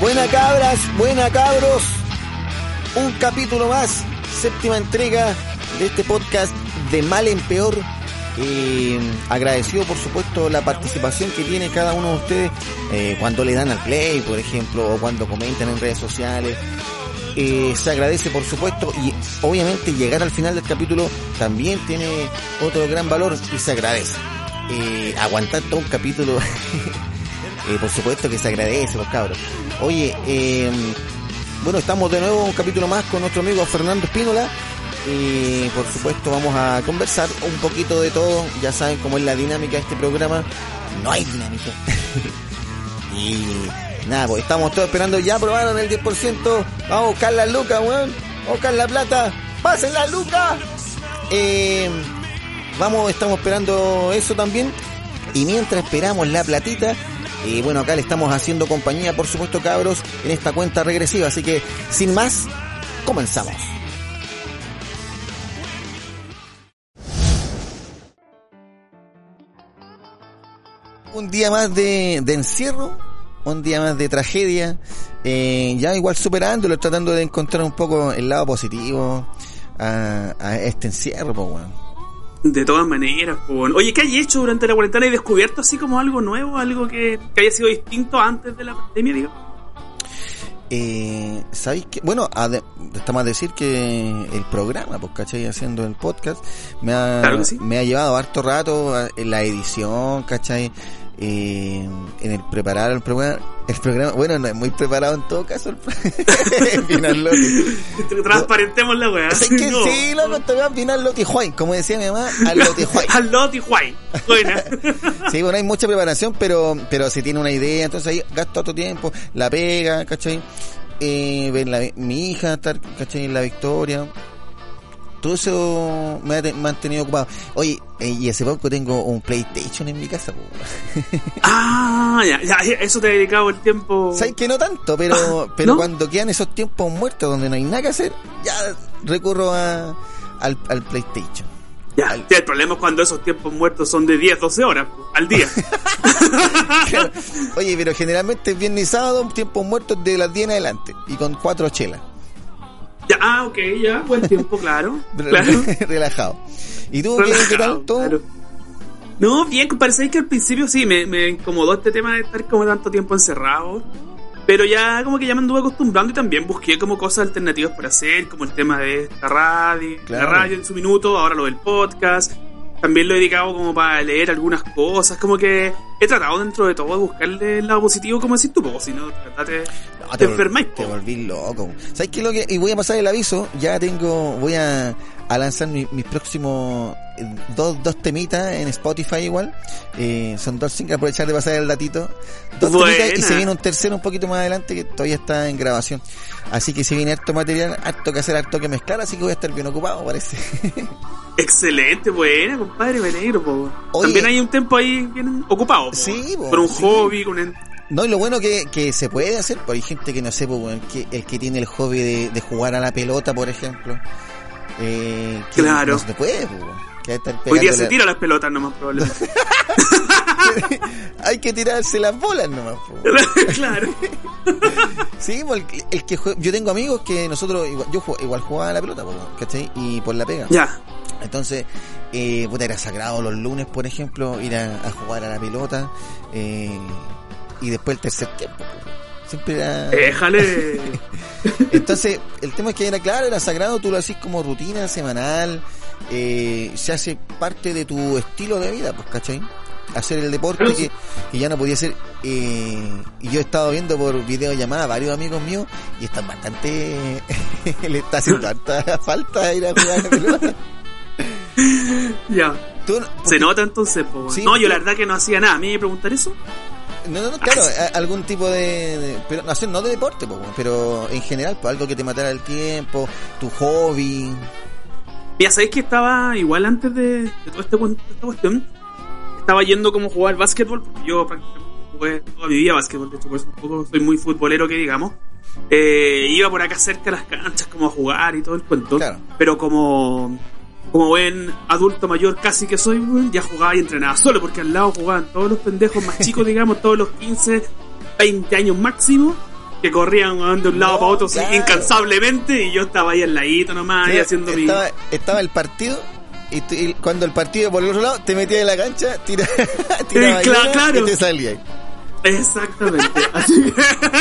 Buena cabras, buena cabros. Un capítulo más, séptima entrega de este podcast de mal en peor. Eh, agradecido por supuesto la participación que tiene cada uno de ustedes eh, cuando le dan al play, por ejemplo, o cuando comentan en redes sociales. Eh, se agradece por supuesto y obviamente llegar al final del capítulo también tiene otro gran valor y se agradece. Eh, aguantar todo un capítulo, eh, por supuesto que se agradece, los cabros. Oye, eh, bueno, estamos de nuevo un capítulo más con nuestro amigo Fernando Espínola. Y por supuesto vamos a conversar un poquito de todo. Ya saben cómo es la dinámica de este programa. No hay dinámica. y nada, pues estamos todos esperando. Ya aprobaron el 10%. Vamos a buscar la luca, weón. Vamos a buscar la plata. ¡Pasen la luca! Eh, vamos, estamos esperando eso también. Y mientras esperamos la platita, y bueno, acá le estamos haciendo compañía, por supuesto, cabros, en esta cuenta regresiva. Así que, sin más, comenzamos. Un día más de, encierro, un día más de tragedia, eh, ya igual superándolo, tratando de encontrar un poco el lado positivo a, a este encierro, pues bueno. De todas maneras, pues. Oye, ¿qué hay hecho durante la cuarentena? ¿Hay descubierto así como algo nuevo? ¿Algo que, que haya sido distinto antes de la pandemia, digo? Eh, ¿Sabéis que? Bueno, está más decir que el programa, pues, ¿cachai? Haciendo el podcast, me ha, Claro que sí. me ha llevado harto rato en la edición, ¿cachai? Eh, en el preparar el programa, el programa, bueno, no es muy preparado en todo caso el, final Loki. Transparentemos la weá. ¿Sabes qué? No. Sí, loco, te voy a final Juan, como decía mi mamá, al Loti Juan. Al Loti Juan. Buena. Sí, bueno, hay mucha preparación, pero, pero si tiene una idea, entonces ahí gasta otro tiempo, la pega, ¿cachai? Eh, ver la, mi hija estar, ¿cachai? En la victoria. Todo eso me ha te- mantenido ocupado. Oye, eh, y hace poco tengo un PlayStation en mi casa. Ah, ya, ya, eso te ha dedicado el tiempo. Sabes que no tanto, pero, pero ¿no? cuando quedan esos tiempos muertos donde no hay nada que hacer, ya recurro a, al, al PlayStation. Ya, el problema es cuando esos tiempos muertos son de 10, 12 horas al día. Oye, pero generalmente es viernes y sábado, tiempos muertos de las 10 en adelante, y con cuatro chelas. Ya, ah, ok, ya, buen tiempo, claro. claro. relajado. ¿Y tú qué, qué tal? ¿Todo? Claro. No, bien, parece que al principio sí me, me incomodó este tema de estar como tanto tiempo encerrado. Pero ya como que ya me anduve acostumbrando y también busqué como cosas alternativas para hacer, como el tema de esta radio, Claro. la radio en su minuto, ahora lo del podcast. También lo he dedicado como para leer algunas cosas, como que he tratado dentro de todo de buscarle el lado positivo, como decís tú, porque si no, tratate, No, te enfermáis. Te po. volví loco. ¿Sabes qué es lo que? Y voy a pasar el aviso. Ya tengo, voy a, a lanzar mi- mis próximos eh, dos, dos temitas en Spotify igual. Eh, son dos singles, aprovechar de pasar el datito. Dos Buena. temitas y se viene un tercero un poquito más adelante que todavía está en grabación. Así que se viene harto material, harto que hacer, harto que mezclar, así que voy a estar bien ocupado, parece. Excelente, buena, compadre, me alegro. po. Oye. También hay un tiempo ahí bien ocupado. po. Sí, po, Con un sí. hobby, con. No, y lo bueno que, que se puede hacer, porque hay gente que no sé, pues, weón, que, el que tiene el hobby de, de jugar a la pelota, por ejemplo. Eh, que Claro. No se puede, pues, que estar Hoy día se tira las pelotas nomás, probablemente. hay que tirarse las bolas nomás, pues. claro. Sí, pues, el, el que jue- yo tengo amigos que nosotros, igual, yo ju- igual jugaba a la pelota, pues, ¿cachai? Y por la pega. Ya. Entonces, eh, puta, era sagrado los lunes, por ejemplo, ir a, a jugar a la pelota. Eh, y después el tercer tiempo, pues. Siempre era... Déjale. Entonces, el tema es que era claro, era sagrado, tú lo haces como rutina semanal, eh, se hace parte de tu estilo de vida, pues, ¿cachai? hacer el deporte que, que ya no podía hacer. Eh, y yo he estado viendo por videollamada a varios amigos míos y están bastante. le está haciendo tanta falta ir a jugar a la pelota. Ya. Tú- Se porque- nota entonces. Sí, No, yo la verdad que no hacía nada. ¿A mí me preguntar eso? No, no, no, claro, a- algún tipo de, de- pero no, no de deporte, po, pero en general, pues algo que te matara el tiempo, tu hobby. Mira, ¿sabéis que estaba igual antes de, de toda este esta cuestión? Estaba yendo como a jugar básquetbol, porque yo prácticamente jugué toda mi vida básquetbol, de hecho, por eso tampoco soy muy futbolero que digamos. Eh, iba por acá cerca a las canchas como a jugar y todo el cuento. Claro. Pero como, como buen adulto mayor casi que soy, weón, ya jugaba y entrenaba solo, porque al lado jugaban todos los pendejos más chicos, digamos, todos los 15, 20 años máximo, que corrían weón, de un lado No, para otro claro. incansablemente, y yo estaba ahí al ladito nomás, ahí Sí, haciendo mi... estaba, estaba el partido y, cuando el partido por el otro lado te metías en la cancha, tira, una claro. y te salías. Exactamente. Así-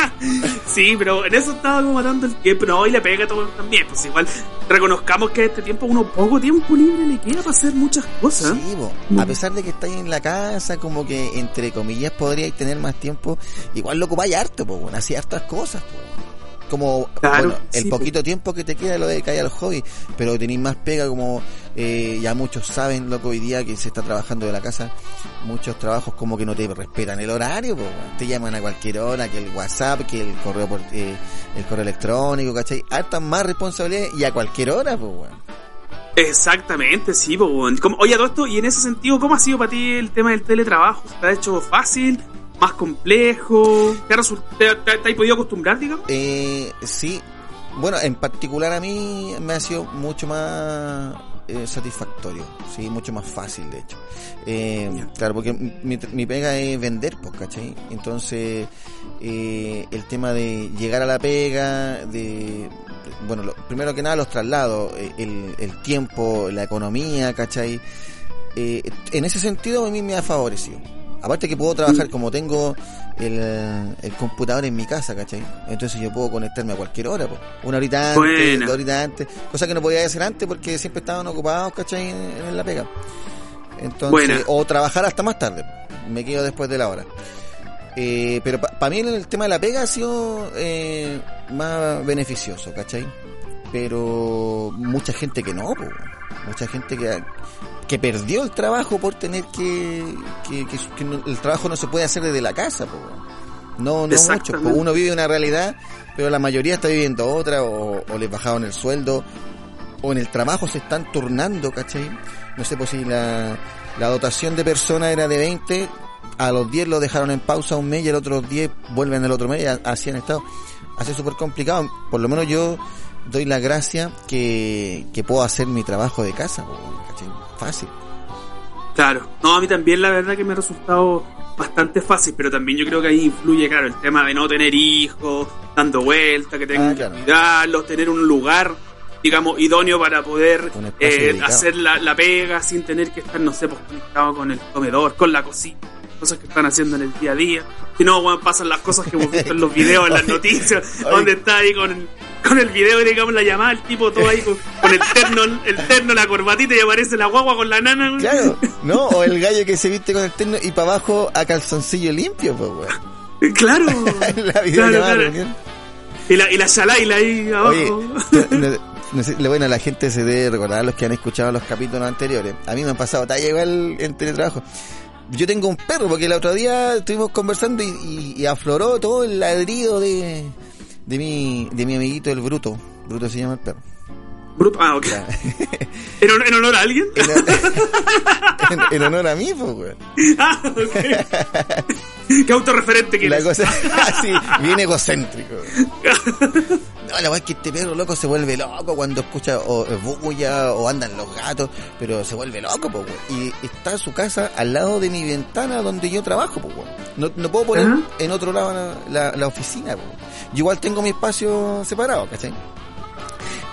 sí, pero en eso estaba como matando el tiempo. No, y le pega todo también. Pues igual reconozcamos que este tiempo uno poco tiempo libre le queda para hacer muchas cosas. Sí. Mm. a pesar de que estáis en la casa, como que entre comillas podríais tener más tiempo, igual lo ocupáis harto, pues bueno, así hartas cosas, po. Como, Claro, bueno, el sí, poquito tiempo que te queda lo de caer al hobby, pero tenéis más pega como, eh, ya muchos saben, loco, hoy día que se está trabajando de la casa, muchos trabajos como que no te respetan el horario, pues, te llaman a cualquier hora, que el WhatsApp, que el correo por, eh, el correo electrónico, ¿cachai? Hartas más responsabilidades y a cualquier hora, pues. Exactamente, sí. weón. Como- Oye, todo esto, y en ese sentido, ¿cómo ha sido para ti el tema del teletrabajo? ¿Te ha hecho fácil? ¿Más complejo? ¿Te ha, result- te, ha- te ha- te has podido acostumbrar, digamos? Eh, sí, bueno, en particular a mí me ha sido mucho más eh, satisfactorio, sí, mucho más fácil de hecho. Eh, claro, porque mi, mi pega es vender, pues, ¿cachai? Entonces, eh, el tema de llegar a la pega, de, bueno, lo- primero que nada los traslados, eh, el, el tiempo, la economía, ¿cachai? Eh, en ese sentido a mí me ha favorecido. Aparte que puedo trabajar como tengo el, el computador en mi casa, ¿cachai? Entonces yo puedo conectarme a cualquier hora, po. una horita antes, Buena. dos horitas antes, cosa que no podía hacer antes porque siempre estaban ocupados, ¿cachai? En, en la pega. Entonces, Buena. o trabajar hasta más tarde, me quedo después de la hora. Eh, pero para mí el tema de la pega ha sido eh, más beneficioso, ¿cachai? Pero mucha gente que no, po. mucha gente que, que perdió el trabajo por tener que, que, que- que no- el trabajo no se puede hacer desde la casa, po. no, no mucho, po. uno vive una realidad, pero la mayoría está viviendo otra, o, o les bajaron el sueldo, o en el trabajo se están turnando, ¿cachai? No sé, pues si la, la dotación de personas era de 20, a los 10 lo dejaron en pausa un mes y a los otros 10 vuelven el otro mes, así han estado. Así es súper complicado. Por lo menos yo doy la gracia que, que puedo hacer mi trabajo de casa. Fácil. Claro, no, a mí también la verdad que me ha resultado bastante fácil, pero también yo creo que ahí influye, claro, el tema de no tener hijos, dando vuelta, que tengan Ah, que cuidarlos, tener un lugar, digamos, idóneo para poder eh, hacer la, la pega sin tener que estar, no sé, pues conectado con el comedor, con la cocina, cosas que están haciendo en el día a día. Si no, bueno, pasan las cosas que hemos visto en los videos, en las noticias, donde está ahí con, con el video, digamos, la llamada, el tipo todo ahí con, con el terno, el terno, la corbatita y aparece la guagua con la nana. Claro, ¿no? O el gallo que se viste con el terno y para abajo a calzoncillo limpio, pues, weón. Claro. La videollamada, claro. Y la, y la shalaila ahí abajo. Oye, no, no sé, bueno, la gente se debe recordar, los que han escuchado los capítulos anteriores. A mí me han pasado talla igual en teletrabajo. Yo tengo un perro, porque el otro día estuvimos conversando y, y- y afloró todo el ladrido de, de mi, de mi amiguito el Bruto. Bruto se llama el perro. Bruto. Ah, ok. ¿En, hon- en honor a alguien? en, en honor a mí, pues, weón. ah, ok. Qué autorreferente que La eres. cosa así, bien egocéntrico. No, la verdad es que este perro loco se vuelve loco cuando escucha o bulla o andan los gatos, pero se vuelve loco, pues, weón. Y está su casa al lado de mi ventana donde yo trabajo, pues, weón. No, no puedo poner en otro lado la, la, la oficina. Yo igual tengo mi espacio separado, ¿cachai?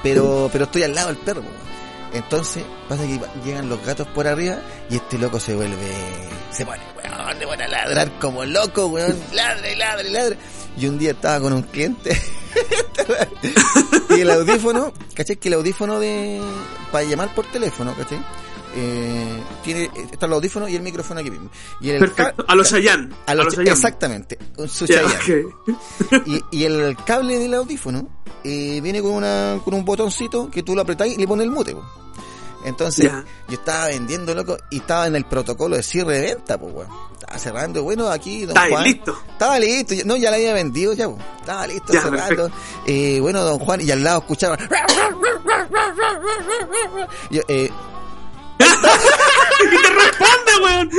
Pero, pero estoy al lado del perro, weón. Entonces, pasa que llegan los gatos por arriba y este loco se vuelve, se pone, weón, se pone a ladrar como loco, weón, ladra y ladra. Y un día estaba con un cliente y el audífono, ¿cachai? Que el audífono de, para llamar por teléfono, ¿cachai? eh, tiene, está el audífono y el micrófono aquí mismo. Y el Perfecto. A los Chayanne. A los, exactamente. Su Chayanne. y, y, el cable del audífono eh, viene con, una, con un botoncito que tú lo apretáis y le pones el mute. Entonces, yo estaba vendiendo, loco, y estaba en el protocolo de cierre de venta, pues, weón. Estaba cerrando, bueno, aquí, don Juan. listo? Estaba listo, no, ya la había vendido ya, pues. Estaba listo, cerrando. Eh, bueno, don Juan, y al lado escuchaba... Yo, eh, y te responde, weón.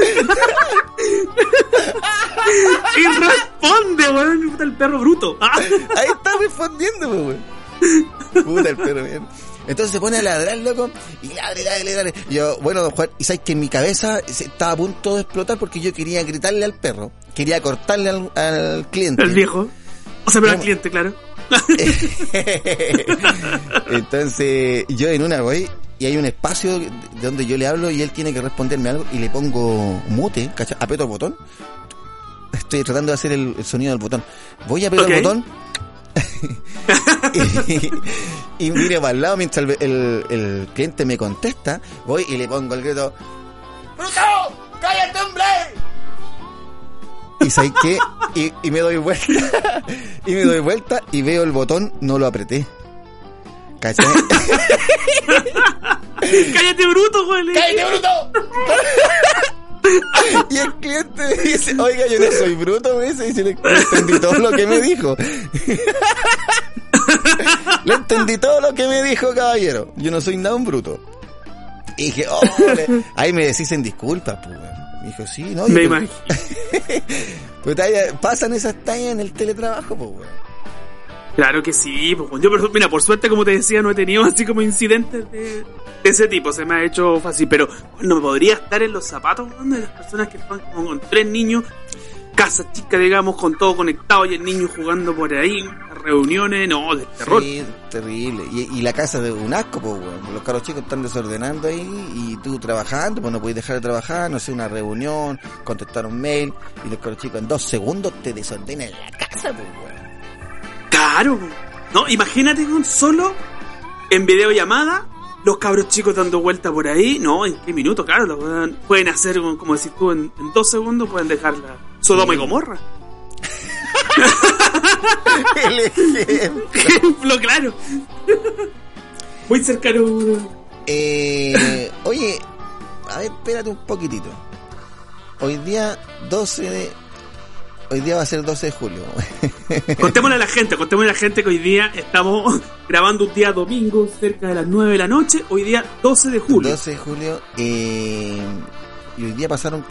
y responde, weón. Puta el perro bruto. Ahí está respondiendo, weón. Puta el perro, weón. Entonces se pone a ladrar, loco, y ladre, ladre, ladre. Yo, bueno, don Juan, y sabes que en mi cabeza estaba a punto de explotar porque yo quería gritarle al perro, quería cortarle al, al cliente. El viejo. O sea, pero al cliente, claro. Entonces, yo en una voy y hay un espacio donde yo le hablo y él tiene que responderme algo y le pongo mute, ¿cachai? Apeto el botón. Estoy tratando de hacer el, sonido del botón. Voy a apretar el botón. y, mire para el lado mientras el, el, cliente me contesta. Voy y le pongo el grito: ¡Bruto! ¡Cállate, hombre! Y sabes qué? Y, y me doy vuelta. y me doy vuelta y veo el botón, no lo apreté. ¿Cachai? ¡Cállate, bruto, güey! ¡Cállate, bruto! y el cliente me dice, oiga, yo no soy bruto, me dice, y le entendí todo lo que me dijo. le entendí todo lo que me dijo, caballero. Yo no soy nada un bruto. Y dije, oh, ahí me decís en disculpas, pues. Me dijo, sí, no. Me imagino. pues pasan esas tallas en el teletrabajo, pues. Claro que sí, pues, yo, mira, por suerte, como te decía, no he tenido así como incidentes de, ese tipo, se me ha hecho fácil, pero no podría estar en los zapatos de las personas que están como con tres niños, casa chica, digamos, con todo conectado y el niño jugando por ahí, reuniones, no, de terror. Sí, terrible. Y, la casa de un asco, pues, los caros chicos están desordenando ahí y tú trabajando, pues no puedes dejar de trabajar, no sé, una reunión, contestar un mail y los caros chicos en dos segundos te desordenan la casa, pues, weón. Claro. No, imagínate con solo en videollamada los cabros chicos dando vuelta por ahí. No, en qué minutos, claro. Lo pueden, hacer, como decís tú, en, dos segundos pueden dejarla Sodoma y Gomorra. El ejemplo. claro. Muy cercano. Eh, oye, a ver, espérate un poquitito. Hoy día 12 de Hoy día va a ser 12 de julio. contémosle a la gente, contémosle a la gente que hoy día estamos grabando un día domingo cerca de las 9 de la noche. Hoy día 12 de julio. 12 de julio. Eh, y hoy día pasaron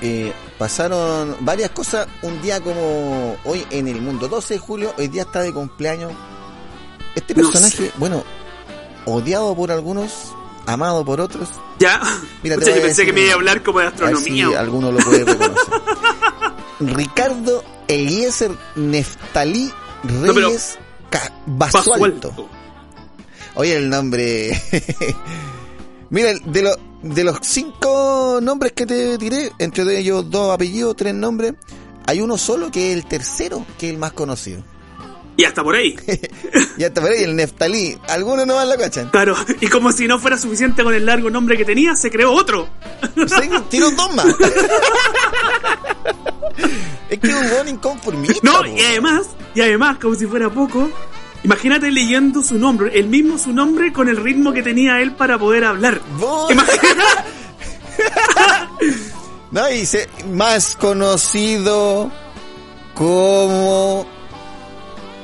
eh, pasaron varias cosas un día como hoy en el mundo. 12 de julio, hoy día está de cumpleaños. Este personaje, bueno, odiado por algunos, amado por otros. Ya, Mira, yo pensé que me iba a hablar como de astronomía. Sí, alguno lo puede reconocer. Ricardo Eliezer Neftalí Reyes Basualto. Oye, el nombre. Mira, de, de los cinco nombres que te tiré, entre ellos dos apellidos, tres nombres, hay uno solo que es el tercero, que es el más conocido. Y hasta por ahí. y hasta por ahí, el Neftalí. Algunos no van la cachan. Claro, y como si no fuera suficiente con el largo nombre que tenía, se creó otro. Sí, tiró dos más. es que es un buen inconformista. No, y además, y además, como si fuera poco, imagínate leyendo su nombre, el mismo su nombre con el ritmo que tenía él para poder hablar. no, dice, más conocido como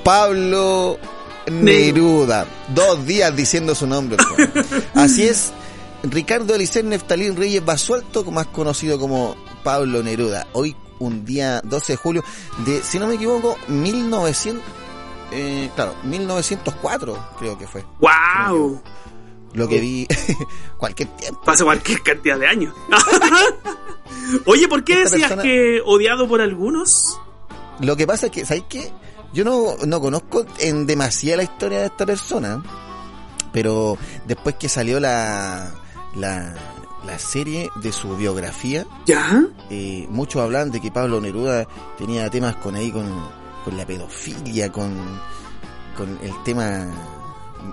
Pablo Neruda. Dos días diciendo su nombre. Así es, Ricardo Eliseo Neftalín Reyes Basualto, más conocido como Pablo Neruda. Hoy un día 12 de julio de, si no me equivoco, 1900, eh, claro, 1904 creo que fue. ¡Wow! Lo que vi cualquier tiempo. Pasa cualquier cantidad de años. Oye, ¿por qué decías que odiado por algunos? Lo que pasa es que, ¿sabes qué? Yo no, no conozco en demasía la historia de esta persona, pero después que salió la, la, la serie de su biografía. ¿Ya? Eh, muchos hablan de que Pablo Neruda tenía temas con ahí, con, con la pedofilia, con, con el tema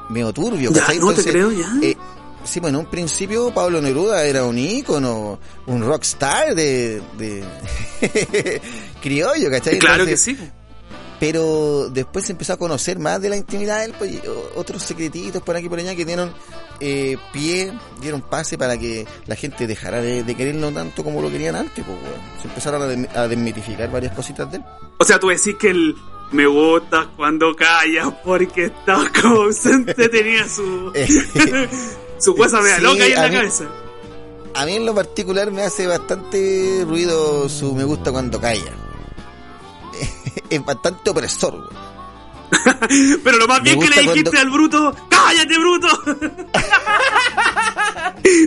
medio turbio. Ya, no te creo, ya. Eh, sí, bueno, en un principio Pablo Neruda era un ícono, un rockstar de, de criollo, ¿cachai? Claro Entonces, que sí. Pero después se empezó a conocer más de la intimidad de él, pues, otros secretitos por aquí por allá que dieron eh, pie, dieron pase para que la gente dejara de, de quererlo tanto como lo querían antes, pues. Se empezaron a, dem- a desmitificar varias cositas de él. O sea, tú decís que el me gusta cuando callas porque estás como ausente tenía su su cosa media Sí, loca ahí en la mí- cabeza. A mí en lo particular me hace bastante ruido su me gusta cuando calla. Es bastante opresor, weón. Pero lo más bien que le dijiste cuando- al bruto, ¡cállate, bruto!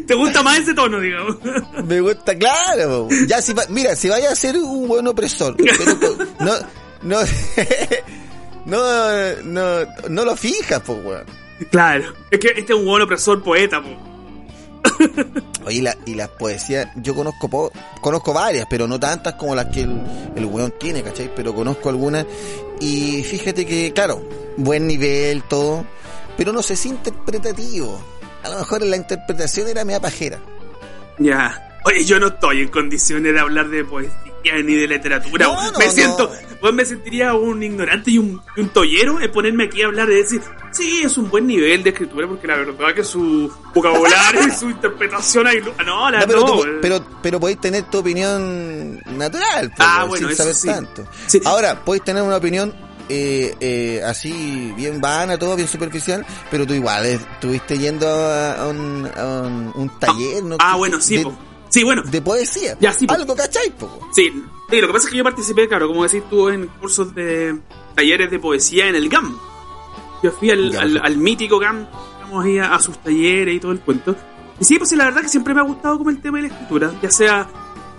¿Te gusta más ese tono, digamos? Me gusta, claro. Ya si va- mira, si vaya a ser un buen opresor, pero no, no, no, no, no lo fijas, pues, weón. Claro. Es que este es un buen opresor poeta, po. Oye, la, y las poesías, yo conozco po- conozco varias, pero no tantas como las que el, el weón tiene, ¿cachai? Pero conozco algunas y fíjate que, claro, buen nivel, todo, pero no sé si interpretativo. A lo mejor la interpretación era media pajera. Ya. Oye, yo no estoy en condiciones de hablar de poesía ni de literatura. No, no, me no. siento, pues me sentiría un ignorante y un, un tollero en ponerme aquí a hablar de decir, sí, es un buen nivel de escritura, porque la verdad que su vocabulario y su interpretación ahí, no, la No, pero, no, tú- pero, pero podéis tener tu opinión natural, pues, Ah, bueno, sin saber sí. tanto. Sí. Ahora, podéis tener una opinión eh, eh, así, bien vana, todo bien superficial, pero tú igual eh, estuviste yendo a, a un, a un, un taller, ¿no? Ah, bueno, sí, de. Sí, bueno. de poesía. Ya, sí, po. Algo, ¿cachai? Sí, sí, lo que pasa es que yo participé, claro, como decís tú, en cursos de talleres de poesía en el GAM. Yo fui al, mítico GAM, digamos, ahí a, a sus talleres y todo el cuento. Y sí, pues sí, la verdad que siempre me ha gustado como el tema de la escritura, ya sea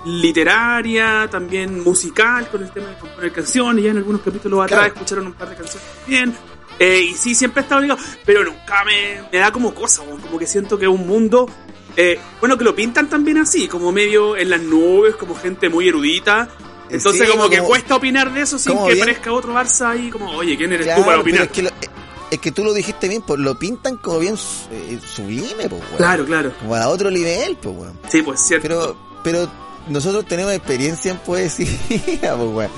literaria, también musical, con el tema de componer canciones, ya en algunos capítulos atrás Claro. escucharon un par de canciones también. Eh, y sí, siempre he estado ligado, pero nunca me, me da como cosa, como que siento que es un mundo, eh, bueno, que lo pintan también así, como medio en las nubes, como gente muy erudita. Entonces Sí, como que cuesta opinar de eso sin que bien- parezca otro Barça ahí como, oye, ¿quién eres Claro, tú para opinar? es que, lo- eh, es que tú lo dijiste bien, pues lo pintan como bien eh, sublime, pues, weón. Claro, claro. Como a otro nivel, pues, weón. Sí, pues cierto. Pero, pero nosotros tenemos experiencia en poesía, pues, weón.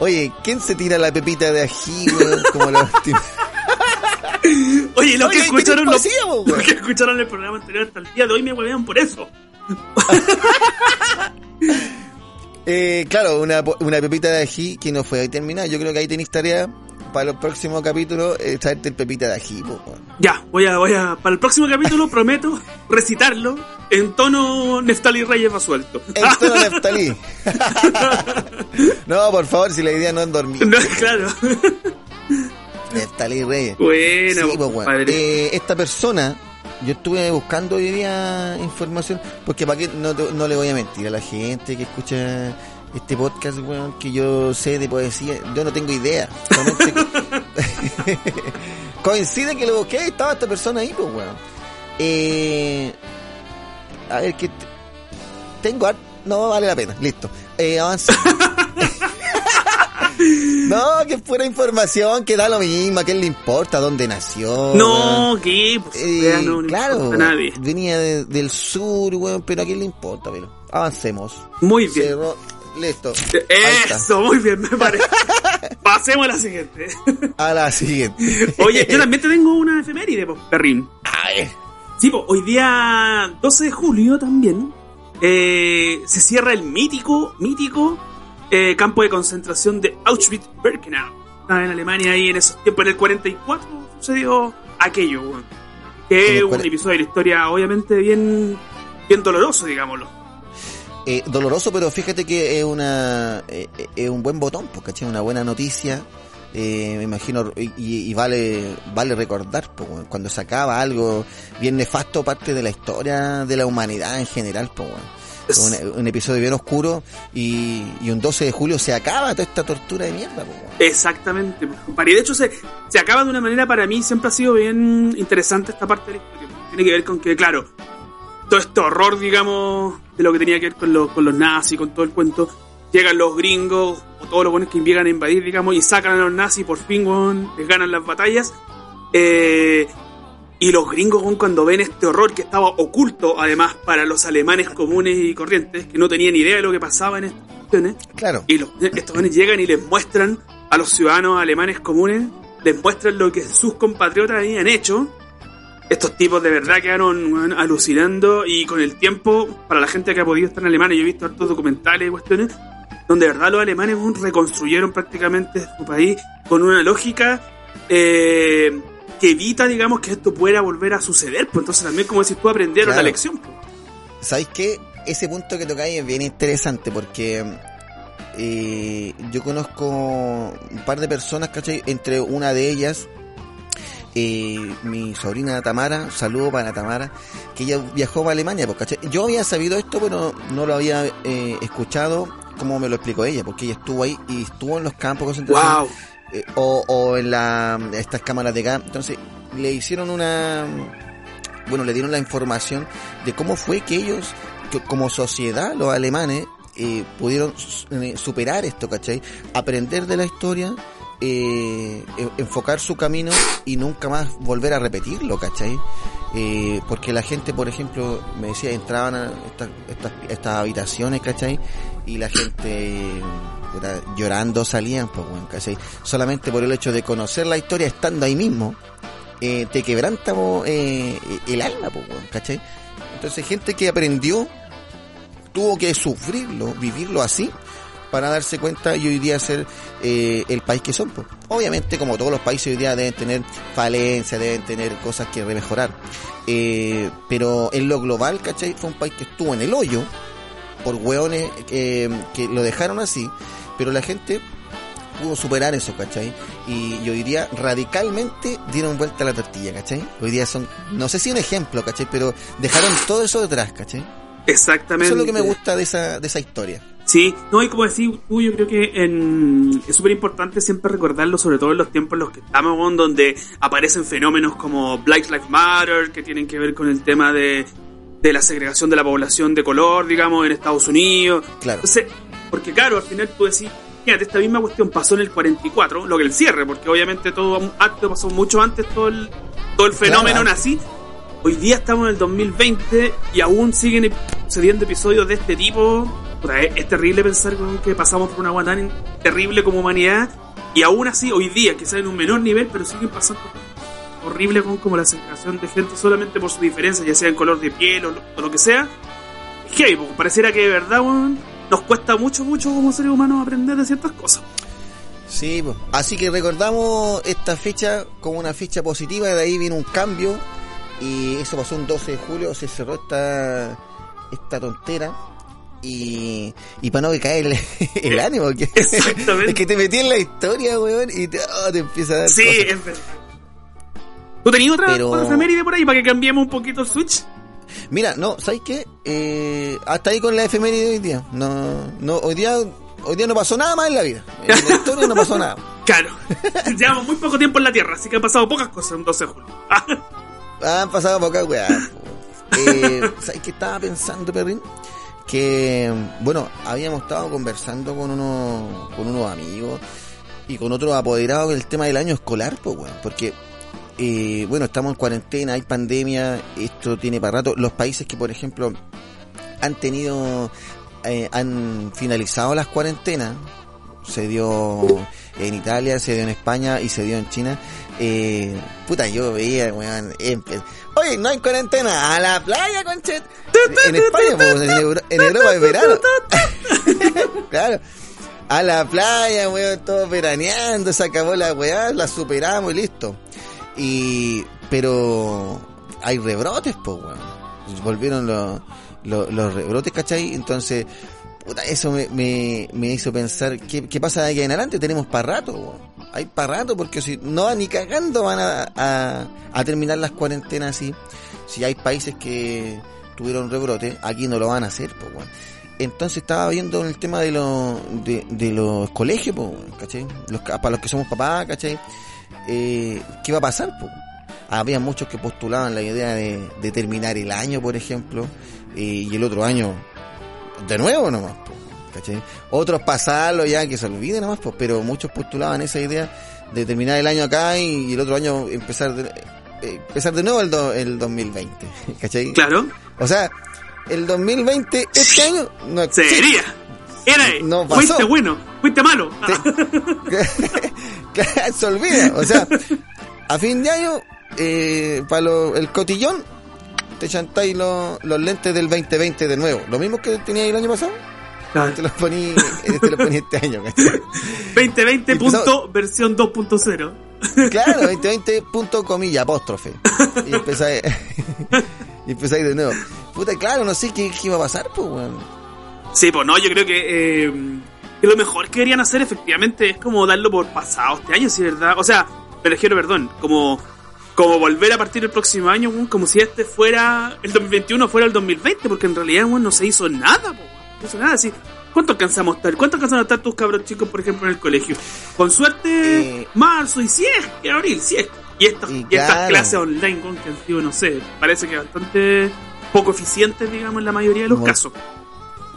Oye, ¿quién se tira la pepita de ají, weón? Como la última. Oye, los Oye, que escucharon los, po, los que escucharon el programa anterior hasta el día de hoy me huevean por eso. Eh, claro, una, po- una pepita de ají que no fue ahí terminada. Yo creo que ahí tenéis tarea para los próximos capítulos, eh, traerte el pepita de ají, weón. Ya, voy a, voy a, para el próximo capítulo prometo recitarlo en tono Neftali Reyes Basuelto. Esto no es Neftalí. no, por favor, si la idea no es dormir. No, claro. Neftalí Reyes. Bueno, Sí, pues, compadre. Eh, esta persona, yo estuve buscando hoy día información, porque para qué no, no le voy a mentir a la gente que escucha este podcast, weón, que yo sé de poesía, yo no tengo idea. Que- Coincide que lo busqué y estaba esta persona ahí, pues, weón. Eh, a ver, que te- tengo no vale la pena, listo. Eh, avanza. No, que fuera información, que da lo mismo, a quién le importa, dónde nació. No, ¿qué? Pues, Eh, ya no, no claro, nadie. venía de- del sur, weón, pero a quién le importa, pero avancemos. Muy bien. Cerró, listo. Está. Eso, muy bien, me parece. Pasemos a la siguiente. A la siguiente. Oye, yo también te tengo una efeméride, pues, perrín. A ver. Sí, pues, hoy día 12 de julio también eh, se cierra el mítico, mítico eh, campo de concentración de Auschwitz-Birkenau. En Alemania ahí en esos tiempos, en el 44 sucedió aquello, Que es un episodio de la historia obviamente bien, bien doloroso, digámoslo. Eh, doloroso, pero fíjate que es una eh, es un buen botón, porque es una buena noticia. Eh, me imagino y, y vale vale recordar pues, cuando se acaba algo bien nefasto parte de la historia de la humanidad en general pues, weón. Un, episodio bien oscuro y, un 12 de julio se acaba toda esta tortura de mierda. Exactamente. Y de hecho se, se acaba de una manera para mí, siempre ha sido bien interesante esta parte de la historia. Tiene que ver con que, claro, todo este horror, digamos, de lo que tenía que ver con los, con los nazis, con todo el cuento, llegan los gringos o todos los buenos que llegan a invadir, digamos, y sacan a los nazis por fin, les ganan las batallas. Eh, Y los gringos, cuando ven este horror que estaba oculto, además, para los alemanes comunes y corrientes, que no tenían idea de lo que pasaba en estas cuestiones. Claro. Y los, estos llegan y les muestran a los ciudadanos alemanes comunes, les muestran lo que sus compatriotas habían hecho. Estos tipos de verdad quedaron alucinando y con el tiempo, para la gente que ha podido estar en Alemania, yo he visto hartos documentales y cuestiones, donde de verdad los alemanes reconstruyeron prácticamente su país con una lógica eh, que evita, digamos, que esto pueda volver a suceder. Pues entonces también, como decís tú, aprendieron la lección. Pues. ¿Sabéis qué? Ese punto que tocáis es bien interesante porque eh, yo conozco un par de personas, ¿cachai? Entre una de ellas, eh, mi sobrina Tamara, saludo para Tamara, que ella viajó a Alemania, pues, ¿cachai? Yo había sabido esto, pero no lo había eh, escuchado como me lo explicó ella, porque ella estuvo ahí y estuvo en los campos de concentración. Eh, o, o, en la, estas cámaras de gas. Entonces, le hicieron una, bueno, le dieron la información de cómo fue que ellos, como sociedad, los alemanes, eh, pudieron eh, superar esto, ¿cachai? Aprender de la historia, eh, enfocar su camino y nunca más volver a repetirlo, ¿cachai? Eh, porque la gente, por ejemplo, me decía, entraban a estas, habitaciones, ¿cachai? Y la gente llorando salían, pues, bueno, ¿cachai? Solamente por el hecho de conocer la historia estando ahí mismo, eh, te quebranta eh, el alma, pues, bueno, ¿cachai? Entonces, gente que aprendió, tuvo que sufrirlo, vivirlo así, para darse cuenta y hoy día ser eh, el país que son. Pues. Obviamente, como todos los países hoy día deben tener falencias, deben tener cosas que remejorar. Eh, pero en lo global, ¿cachai? Fue un país que estuvo en el hoyo por hueones eh, que lo dejaron así, pero la gente pudo superar eso, ¿cachai? Y yo diría radicalmente dieron vuelta a la tortilla, ¿cachai? Hoy día son, no sé si un ejemplo, ¿cachai? Pero dejaron todo eso detrás, ¿cachai? Exactamente. Eso es lo que me gusta de esa, de esa historia. Sí, no, y como decís tú, yo creo que en, es súper importante siempre recordarlo, sobre todo en los tiempos en los que estamos, donde aparecen fenómenos como Black Lives Matter, que tienen que ver con el tema de, de la segregación de la población de color, digamos, en Estados Unidos. Claro. Entonces, porque claro, al final tú decís, fíjate, esta misma cuestión pasó en el 44, lo que el cierre, porque obviamente todo acto pasó mucho antes, todo el, todo el fenómeno nazi. Hoy día estamos en el 2020 y aún siguen sucediendo episodios de este tipo es, terrible pensar que pasamos por una agua tan terrible como humanidad y aún así hoy día, quizás en un menor nivel, pero siguen pasando horrible con como la aceptación de gente solamente por su diferencia, ya sea en color de piel o lo, que sea. Es que pareciera que de verdad nos cuesta mucho, mucho como seres humanos aprender de ciertas cosas. Sí, así que recordamos esta fecha como una fecha positiva, de ahí viene un cambio y eso pasó un 12 de julio, se cerró esta, esta tontera y, y para no que cae el, el ánimo. Que, Exactamente. Es que te metí en la historia, weón, y te, oh, te empieza a dar. Sí, cosas. es verdad. ¿Tú tenías otra, Pero... otra por ahí para que cambiemos un poquito el switch? Mira, no, ¿sabes qué? Eh, hasta ahí con la efeméride de hoy día. No, no, hoy día, hoy día no pasó nada más en la vida. En la historia no pasó nada. Claro. Llevamos muy poco tiempo en la Tierra, así que han pasado pocas cosas en 12 de julio. Han pasado pocas weá. Eh, ¿Sabes qué estaba pensando, Perrin? Que bueno habíamos estado conversando con unos con unos amigos y con otros apoderados del tema del año escolar pues bueno porque eh, bueno estamos en cuarentena hay pandemia esto tiene para rato. Los países que por ejemplo han tenido eh, han finalizado las cuarentenas se dio en Italia se dio en España y se dio en China eh, puta yo veía weón, Oye, no hay cuarentena, a la playa, conchet. En España, pues, en, Euro en Europa es verano. claro. A la playa, weón, todos veraneando, se acabó la weá, la superamos y listo. Y, pero hay rebrotes, pues, weón. Volvieron los, los, rebrotes, ¿cachai? Entonces, puta, eso me, me, me hizo pensar, ¿qué, ¿qué, pasa de aquí en adelante? Tenemos para rato, weón hay para rato porque si no ni cagando van a, a, terminar las cuarentenas así. Si hay países que tuvieron rebrote, aquí no lo van a hacer, pues. Entonces estaba viendo el tema de, los de, de, los colegios, pues, para los que somos papás, ¿cachai? Eh, ¿Qué va a pasar? Había muchos que postulaban la idea de, de terminar el año, por ejemplo, eh, y el otro año de nuevo nomás. Pues. ¿Cachai? Otros pasarlo ya, que se olviden nomás, pues, pero muchos postulaban esa idea de terminar el año acá y, y el otro año empezar de, eh, empezar de nuevo el, do- el 2020, ¿cachai? Claro. O sea, el 2020, este año, no existe. Sería. Era. No pasó. fuiste bueno, fuiste malo. Claro, se olvida. O sea, a fin de año, eh, para el cotillón, te chantáis los, los lentes del 2020 de nuevo. Lo mismo que teníais el año pasado, Claro. te los poní, eh, te los poní este año. ¿cachai? 2020 Y empezó- punto versión 2.0. Claro, 2020 punto comilla, apóstrofe. Y empezáis, y empezáis de nuevo. Puta, claro, no sé qué, qué iba a pasar, pues, weón. Sí, pues no, yo creo que, eh, que lo mejor que deberían hacer efectivamente es como darlo por pasado este año, si es verdad. O sea, me refiero, perdón, como, como volver a partir del próximo año, weón, como si este fuera, el 2021 fuera el 2020, porque en realidad, weón, no se hizo nada, po, hizo nada así. ¿Cuánto alcanzamos a estar? ¿Cuánto alcanzan a estar tus cabros chicos, por ejemplo, en el colegio? Con suerte, Eh, marzo y si es que abril, si es. Y estas, Y y estas claro. clases online, weón, que han sido, no sé, parece que bastante poco eficientes, digamos, en la mayoría de los Muy- casos.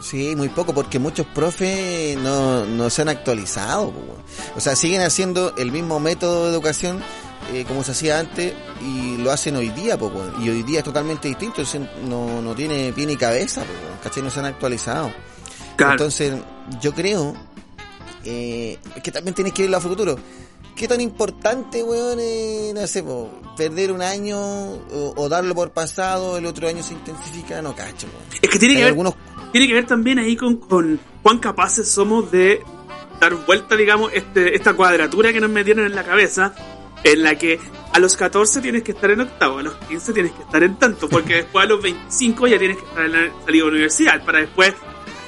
Sí, muy poco, porque muchos profes no, no se han actualizado. po. O sea, siguen haciendo el mismo método de educación eh, como se hacía antes y lo hacen hoy día, po, y hoy día es totalmente distinto, no, no tiene pie ni cabeza, po. No se han actualizado. Claro. Entonces, yo creo eh, que también tienes que verlo a futuro. ¿Qué tan importante, weón, eh, no sé, perder un año o, o darlo por pasado, el otro año se intensifica? No cacho, weón. Es que tiene que ver algunos tiene que ver también ahí con, con cuán capaces somos de dar vuelta, digamos, este, esta cuadratura que nos metieron en la cabeza, en la que a los 14 tienes que estar en octavo, a los 15 tienes que estar en tanto, porque después a los 25 ya tienes que estar en la salida de la universidad, para después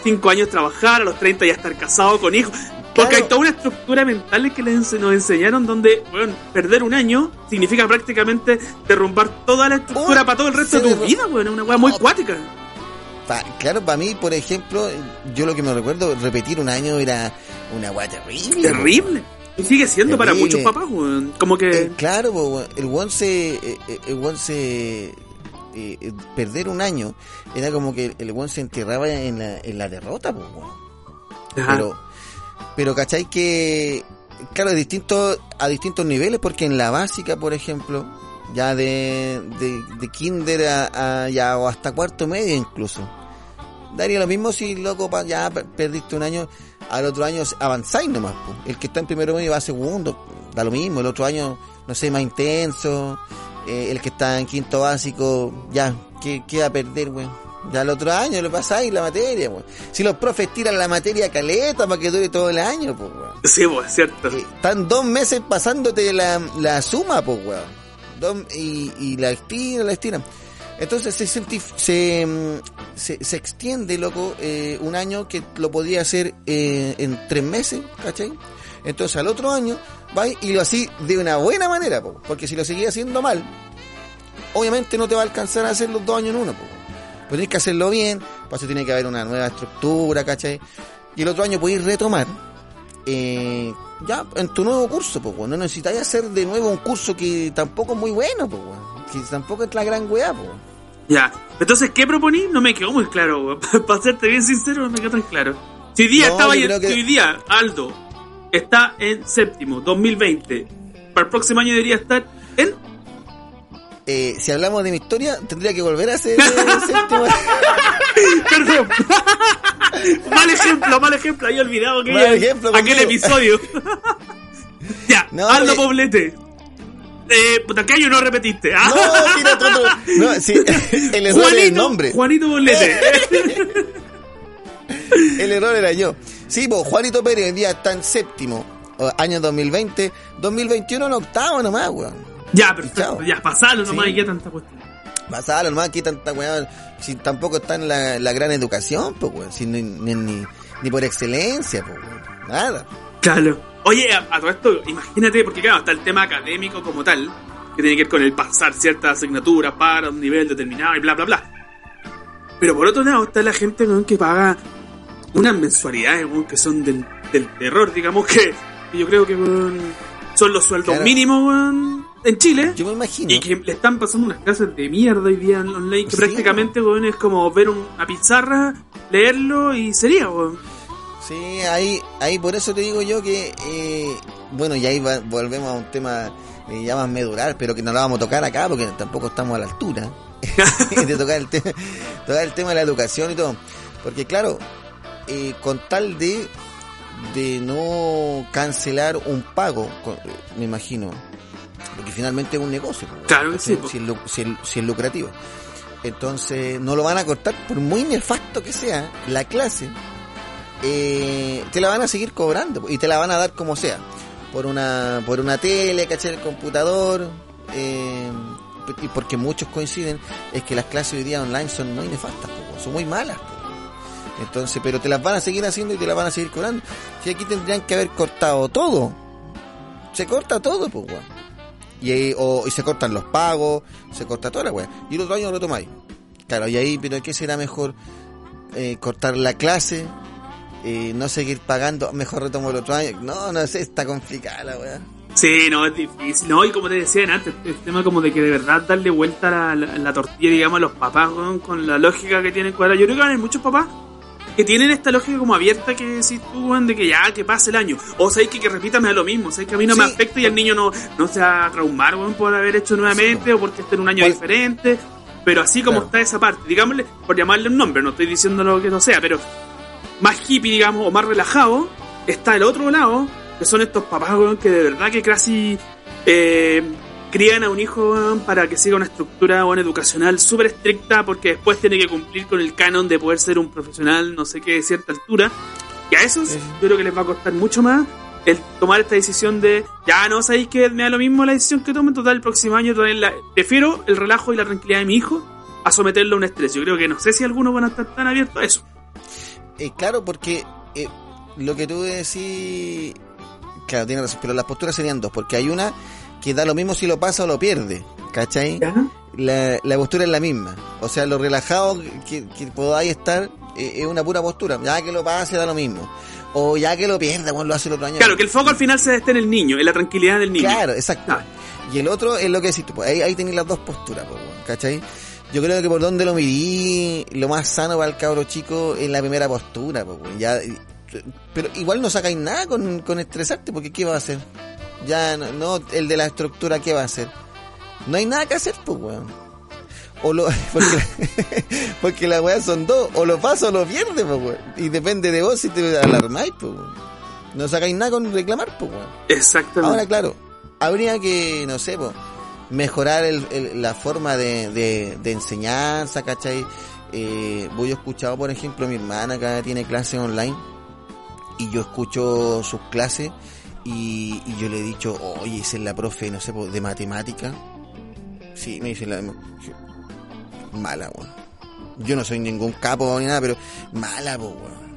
5 años trabajar, a los 30 ya estar casado con hijos. Porque Claro. hay toda una estructura mental que les nos enseñaron donde, bueno, perder un año significa prácticamente derrumbar toda la estructura Oh, para todo el resto de tu derru- vida, bueno, una weá muy Oh. cuática. Pa- claro, para mí, por ejemplo, yo lo que me recuerdo, repetir un año era una guay terrible. Terrible. Y sigue siendo para muchos papás, weón. Como que. Eh, claro, po, el one se, eh, eh, el one se, eh, perder un año era como que el one se enterraba en la, en la derrota. Ajá. pero, pero cachai que, claro, a distintos, a distintos niveles, porque en la básica, por ejemplo, ya de, de, de kinder a, a- ya, o hasta cuarto medio incluso. Daría lo mismo si, loco, pa- ya per- perdiste un año, al otro año avanzáis nomás. po. El que está en primero medio va a segundo, da lo mismo. El otro año, no sé, más intenso. Eh, el que está en quinto básico, ya, ¿qué, qué va a perder, weón? Ya el otro año le pasáis la materia, weón. Si los profes tiran la materia caleta para que dure todo el año, pues, weón. Sí, pues, es cierto. Eh, están dos meses pasándote la, la suma, pues, weón. Dos- y, y la estiran, la estiran. Entonces mm, se, se extiende, loco, eh, un año que lo podría hacer eh, en tres meses, ¿cachai? Entonces al otro año va y lo así de una buena manera, po, porque si lo seguís haciendo mal, obviamente no te va a alcanzar a hacer los dos años en uno, po. Pues tienes que hacerlo bien, para eso tiene que haber una nueva estructura, ¿cachai? Y el otro año podéis retomar eh, ya en tu nuevo curso, pues. No necesitáis hacer de nuevo un curso que tampoco es muy bueno, pues, weón. Que tampoco es la gran weá, pues. Ya. Entonces, ¿qué proponí? No me quedó muy claro. Para serte bien sincero, no me quedó tan claro. Si hoy día No, estaba que- si hoy día, Aldo, está en séptimo, 2020. Para el próximo año debería estar en. Eh, si hablamos de mi historia, tendría que volver a ser eh, séptimo. Perdón. mal ejemplo, mal ejemplo. Había olvidado aquel, ejemplo, aquel episodio. ya, No, Aldo porque- Poblete. Eh, puta, ¿qué año no repetiste? Ah, No, tira otro. No, sí, el error era el nombre. Juanito Poblete. El error era yo. Sí, pues Juanito Pérez hoy día está en séptimo, año 2020. 2021 en octavo nomás, weón. ya, perfecto. Ya, pasalo nomás Sí. y qué tanta cuestión. Pasala nomás, aquí tanta weá. Si tampoco está en la, la gran educación, pues, weón. Si ni, ni por excelencia, pues, weón. Nada. Claro. Oye, a, a todo esto, imagínate, porque claro, está el tema académico como tal, que tiene que ver con el pasar ciertas asignaturas para un nivel determinado y bla, bla, bla. Pero por otro lado está la gente weón, que paga unas mensualidades que son del, del terror, digamos que, yo creo que son los sueldos Claro. mínimos en Chile. Yo me imagino. Y que le están pasando unas clases de mierda hoy día en online que Sí. prácticamente es como ver un- una pizarra, leerlo y sería, weón. Sí, ahí, ahí por eso te digo yo que, eh, bueno, y ahí va- volvemos a un tema eh, ya más medular, pero que no la vamos a tocar acá porque tampoco estamos a la altura de tocar el, tema tocar el tema de la educación y todo. Porque claro, eh, con tal de, de no cancelar un pago, me imagino, porque finalmente es un negocio. Claro que sí. Si es, lucrativo. Entonces, no lo van a cortar, por muy nefasto que sea la clase, eh, te la van a seguir cobrando y te la van a dar como sea. Por una, por una tele, caché el computador, eh, y porque muchos coinciden, es que las clases hoy día online son muy nefastas, son muy malas. Entonces, pero te las van a seguir haciendo y te las van a seguir cobrando. Si aquí tendrían que haber cortado todo. Se corta todo, pues, Y, o, y se cortan los pagos, se corta toda la weá. Y el otro año lo tomáis. Claro, y ahí, pero ¿qué será mejor? Eh, cortar la clase, eh, no seguir pagando, mejor retomo el otro año. No, no sé, está complicada la weá. Sí, no, es difícil. No, y como te decían antes, el tema como de que de verdad darle vuelta a la, tortilla, digamos, a los papás con, la lógica que tienen cuadrada. Yo creo que van a muchos papás que tienen esta lógica como abierta que decís tú, de que ya, que pase el año. O sabéis que, que repítame a lo mismo, sabéis que a mí no me afecta y el niño no, no se va a traumar, por haber hecho nuevamente o porque esté en un año diferente. Pero así como está esa parte, digámosle, por llamarle un nombre, no estoy diciendo lo que no sea, pero más hippie, digamos, o más relajado, está el otro lado, que son estos papás, que de verdad que casi eh, crían a un hijo para que siga una estructura bueno, educacional súper estricta porque después tiene que cumplir con el canon de poder ser un profesional no sé qué de cierta altura. Y a esos yo creo que les va a costar mucho más el tomar esta decisión de ya no sabéis que me da lo mismo la decisión que tomen total el próximo año la, prefiero el relajo y la tranquilidad de mi hijo a someterlo a un estrés. Yo creo que no sé si algunos van a estar tan abiertos a eso eh, claro porque eh, lo que tú decís claro tienes razón pero las posturas serían dos porque hay una que da lo mismo si lo pasa o lo pierde, ¿cachai? La, la, postura es la misma. O sea, lo relajado que, que podáis estar eh, es una pura postura. Ya que lo pase da lo mismo. O ya que lo pierda, bueno, lo hace el otro año. Claro, que el foco al final se esté en el niño, en la tranquilidad del niño. Claro, exacto. Ah. Y el otro es lo que decís tú, pues, ahí, ahí tenéis las dos posturas, pues, ¿cachai? Yo creo que por donde lo mirí, lo más sano para el cabro chico es la primera postura, pues, ya, pero igual no sacáis nada con, con estresarte, porque ¿qué va a hacer? Ya no, el de la estructura, ¿qué va a hacer? No hay nada que hacer, pues, weón. O lo, porque, la weá son dos, o lo pasa o lo pierde, pues, weón. Y depende de vos si te alarmáis, pues, weón. No sacáis nada con reclamar, pues, weón. Exactamente. Ahora, claro, habría que, no sé, pues, mejorar el, la forma de, de, de enseñanza, ¿cachai? Eh, voy a escuchar, por ejemplo, mi hermana que tiene clases online y yo escucho sus clases y, yo le he dicho, oye, es la profe, no sé, de matemática. Sí, me dice la... Mala, weón. Yo no soy ningún capo ni nada, pero mala, weón.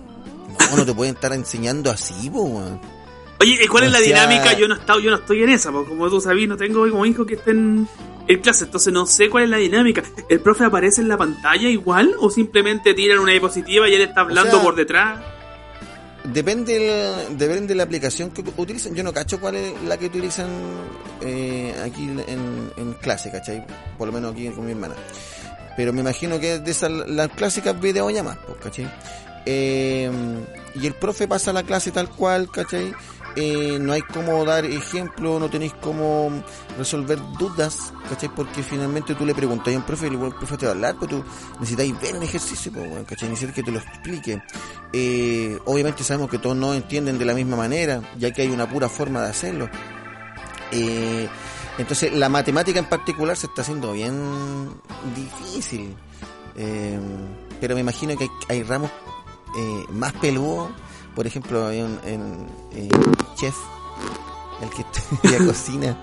No, te pueden estar enseñando así. Oye, ¿y cuál es la dinámica? Yo no, estado, yo no estoy en esa, porque como tú sabes, no tengo como hijo que estén en clase, entonces no sé cuál es la dinámica. ¿El profe aparece en la pantalla igual o simplemente tiran una diapositiva y él está hablando por detrás? Depende, depende de la aplicación que utilizan. Yo no cacho cuál es la que utilizan eh, aquí en, en, clase, ¿cachai? Por lo menos aquí con mi hermana. Pero me imagino que es de esas las clásicas videollamadas, pues, ¿cachai? Eh, y el profe pasa la clase tal cual, ¿cachai? Eh, no hay como dar ejemplo, no tenéis como resolver dudas, ¿cachai? Porque finalmente tú le preguntas a un profe y el profe te va a hablar, pero tú necesitáis ver el ejercicio, ¿cachai? Necesitas que te lo explique. Eh, obviamente sabemos que todos no entienden de la misma manera, ya que hay una pura forma de hacerlo. Eh, entonces, la matemática en particular se está haciendo bien difícil. pero me imagino que hay, ramos más peludos por ejemplo, hay un, chef, el que estudia cocina.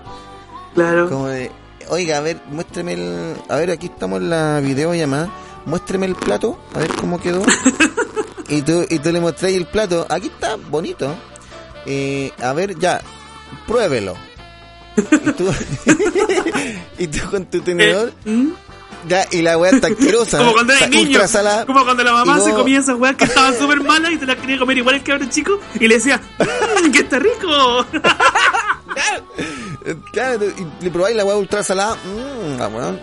Claro. Como de, oiga, a ver, muéstreme el. A ver, aquí estamos en la videollamada. Muéstreme el plato, a ver cómo quedó. y tú, y tú le mostrás el plato. Aquí está, bonito. Eh, a ver, ya, pruébelo. y tú, y tú con tu tenedor. Eh, ¿Mm? Ya, y la weá está asquerosa. como cuando eres niño. Como cuando la mamá se comía esas weas que estaban súper malas y te las quería comer igual el cabrón chico y le decía, mmm, que está rico. claro, y le probáis la weá ultra salada. Mmm, la weá.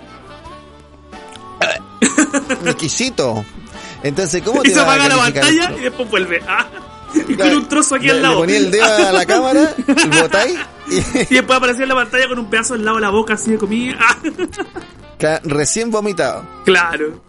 Exquisito. Entonces, ¿cómo te Y se apaga la pantalla y después vuelve. Y con un trozo aquí le, al lado. Le ponía el dedo a la cámara, el botáis y Y después aparecía en la pantalla con un pedazo al lado de la boca así de comida. Ah, recién vomitado. claro.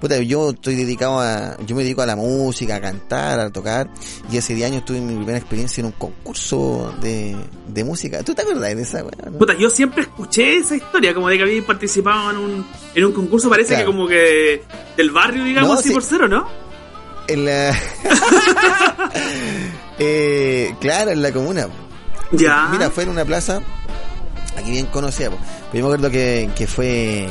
Puta, yo estoy dedicado a. Yo me dedico a la música, a cantar, a tocar. Y hace 10 años tuve mi primera experiencia en un concurso de, de música. ¿Tú te acuerdas de esa, weón? no? Puta, yo siempre escuché esa historia, como de que había participado en un, en un concurso, parece Claro. que como que del barrio, digamos, No, así sí. por cero, ¿no? En la. eh, claro, en la comuna. Ya. Mira, fue en una plaza aquí bien conocida, po. pero yo me acuerdo que, que fue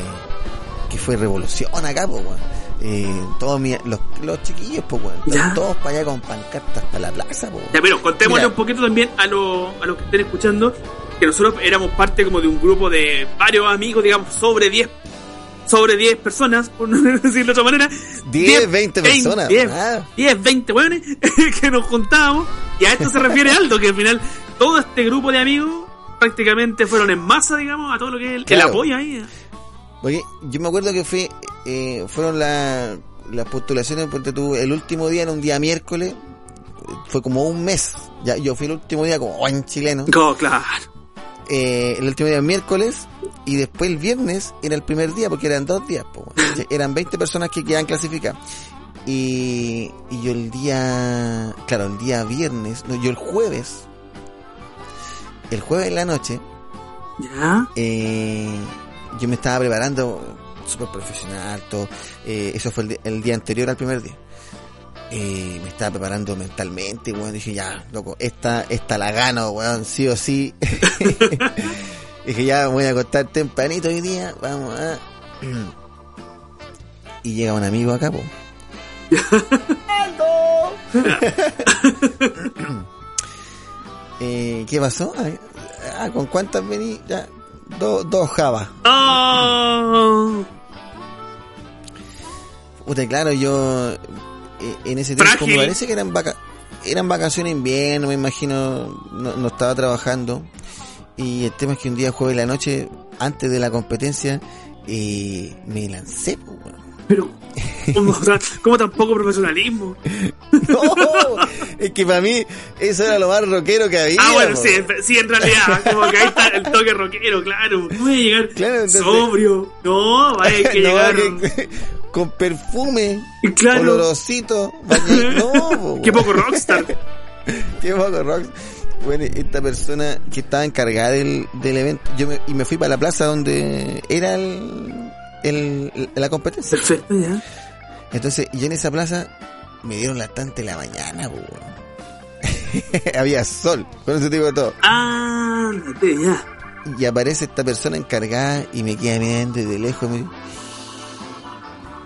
que fue revolución acá, po, weón. Eh, todos mi- los, los chiquillos, pues, weón, Ya. todos para allá con pancartas para la plaza, po. Ya, pero contémosle Mira. un poquito también a, lo- a los que estén escuchando que nosotros éramos parte como de un grupo de varios amigos, digamos, sobre 10 sobre 10 personas, por no decirlo de otra manera. 10, 20 personas. 10, Ah. 10, 20 weones que nos juntábamos. Y a esto se refiere Aldo, que al final todo este grupo de amigos prácticamente fueron en masa, digamos, a todo lo que es el, el Claro. apoyo ahí. Porque yo me acuerdo que fue, eh, fueron la- las postulaciones, porque tú, el último día era un día miércoles, fue como un mes. Ya, yo fui el último día como buen chileno. Oh, claro. Eh, el último día miércoles y después el viernes era el primer día porque eran dos días. po, eran 20 personas que quedan clasificadas. Y, y yo el día, claro, el día viernes, no, yo el jueves, el jueves en la noche, Ya. eh, yo me estaba preparando súper profesional, todo. Eh, eso fue el, día anterior al primer día. Eh, me estaba preparando mentalmente, weón. Dije, ya, loco, esta, esta la gano, weón, sí o sí. Dije, ya, voy a acostar tempranito hoy día, vamos a... y llega un amigo acá, po. eh, ¿Qué pasó? Ah, ¿con cuántas vení? Ya, dos, dos jabas. Oh, Puta, claro, yo eh, en ese tiempo Frágil. me parece que eran vaca eran vacaciones de invierno, me imagino, no, no estaba trabajando. Y el tema es que un día jueves en la noche, antes de la competencia, eh, me lancé, weón. Pero, ¿cómo, ¿cómo tan poco profesionalismo? No, es que para mí eso era lo más rockero que había. Ah, bueno, sí, sí, en realidad, como que ahí está el toque rockero, claro. No voy a llegar Claro, entonces- sobrio. No, vaya que No, llegar. que- con perfume, Claro. olorosito, no, Qué poco rockstar. Qué poco rock. Bueno, esta persona que estaba encargada del, del evento, yo me, y me fui para la plaza donde era el, el- la competencia. Perfecto, ya. Entonces, y en esa plaza me dieron las tantas de la mañana, weón. Había sol, con eso te digo todo. Ah, ya. Y aparece esta persona encargada y me queda mirando y de lejos me dice,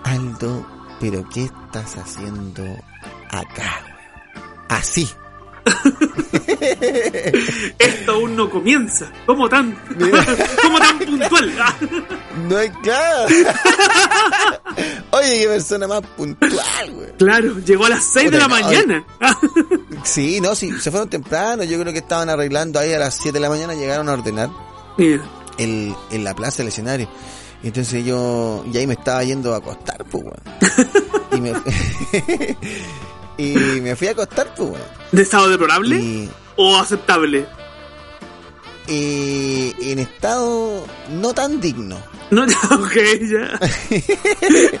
Aldo, pero ¿qué estás haciendo acá? weón?" Así. Esto aún no comienza. ¿Cómo tan, ¿Cómo tan puntual? No hay claro. Oye, qué persona más puntual, güey. claro, llegó a las 6 de la no, mañana. Sí, no, sí, se fueron temprano. Yo creo que estaban arreglando ahí a las 7 de la mañana, llegaron a ordenar el, en la plaza, el escenario. Y entonces yo, y ahí me estaba yendo a acostar, pues, weón. Y me, y me fui a acostar, pues, weón. ¿De estado deplorable Y, o aceptable? y en estado no tan digno. No, ok, ya.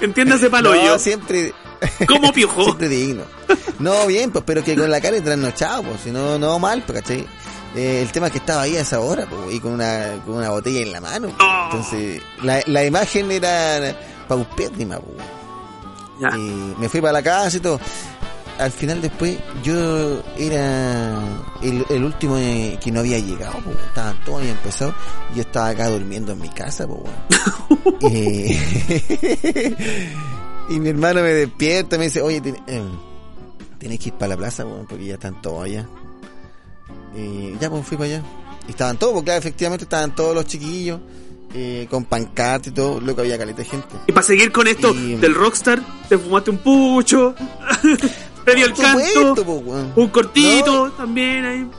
Entiéndase palo No, yo. siempre, ¿Cómo piojo? siempre digno. No, bien, pues, pero que con la cara trasnochado, pues, si no, no mal, pues, ¿cachai? Eh, el tema es que estaba ahí a esa hora, pues, y con una, con una botella en la mano. pues. Oh. Entonces, la, la imagen era paupérrima, pues. Ya. Y me fui para la casa y todo. Al final después yo era el, el último eh, que no había llegado, pues, estaban todos habían empezado. y Yo estaba acá durmiendo en mi casa, pues, weón. Eh, y mi hermano me despierta, me dice, oye, ten- eh, tienes que ir para la plaza, porque ya están todos allá. Y ya, pues fui para allá. Y estaban todos, porque claro, efectivamente estaban todos los chiquillos, eh, con pancarta y todo, lo que había caleta de gente. Y para seguir con esto Y- del rockstar, te fumaste un pucho, Por supuesto, canto, un cortito también ahí.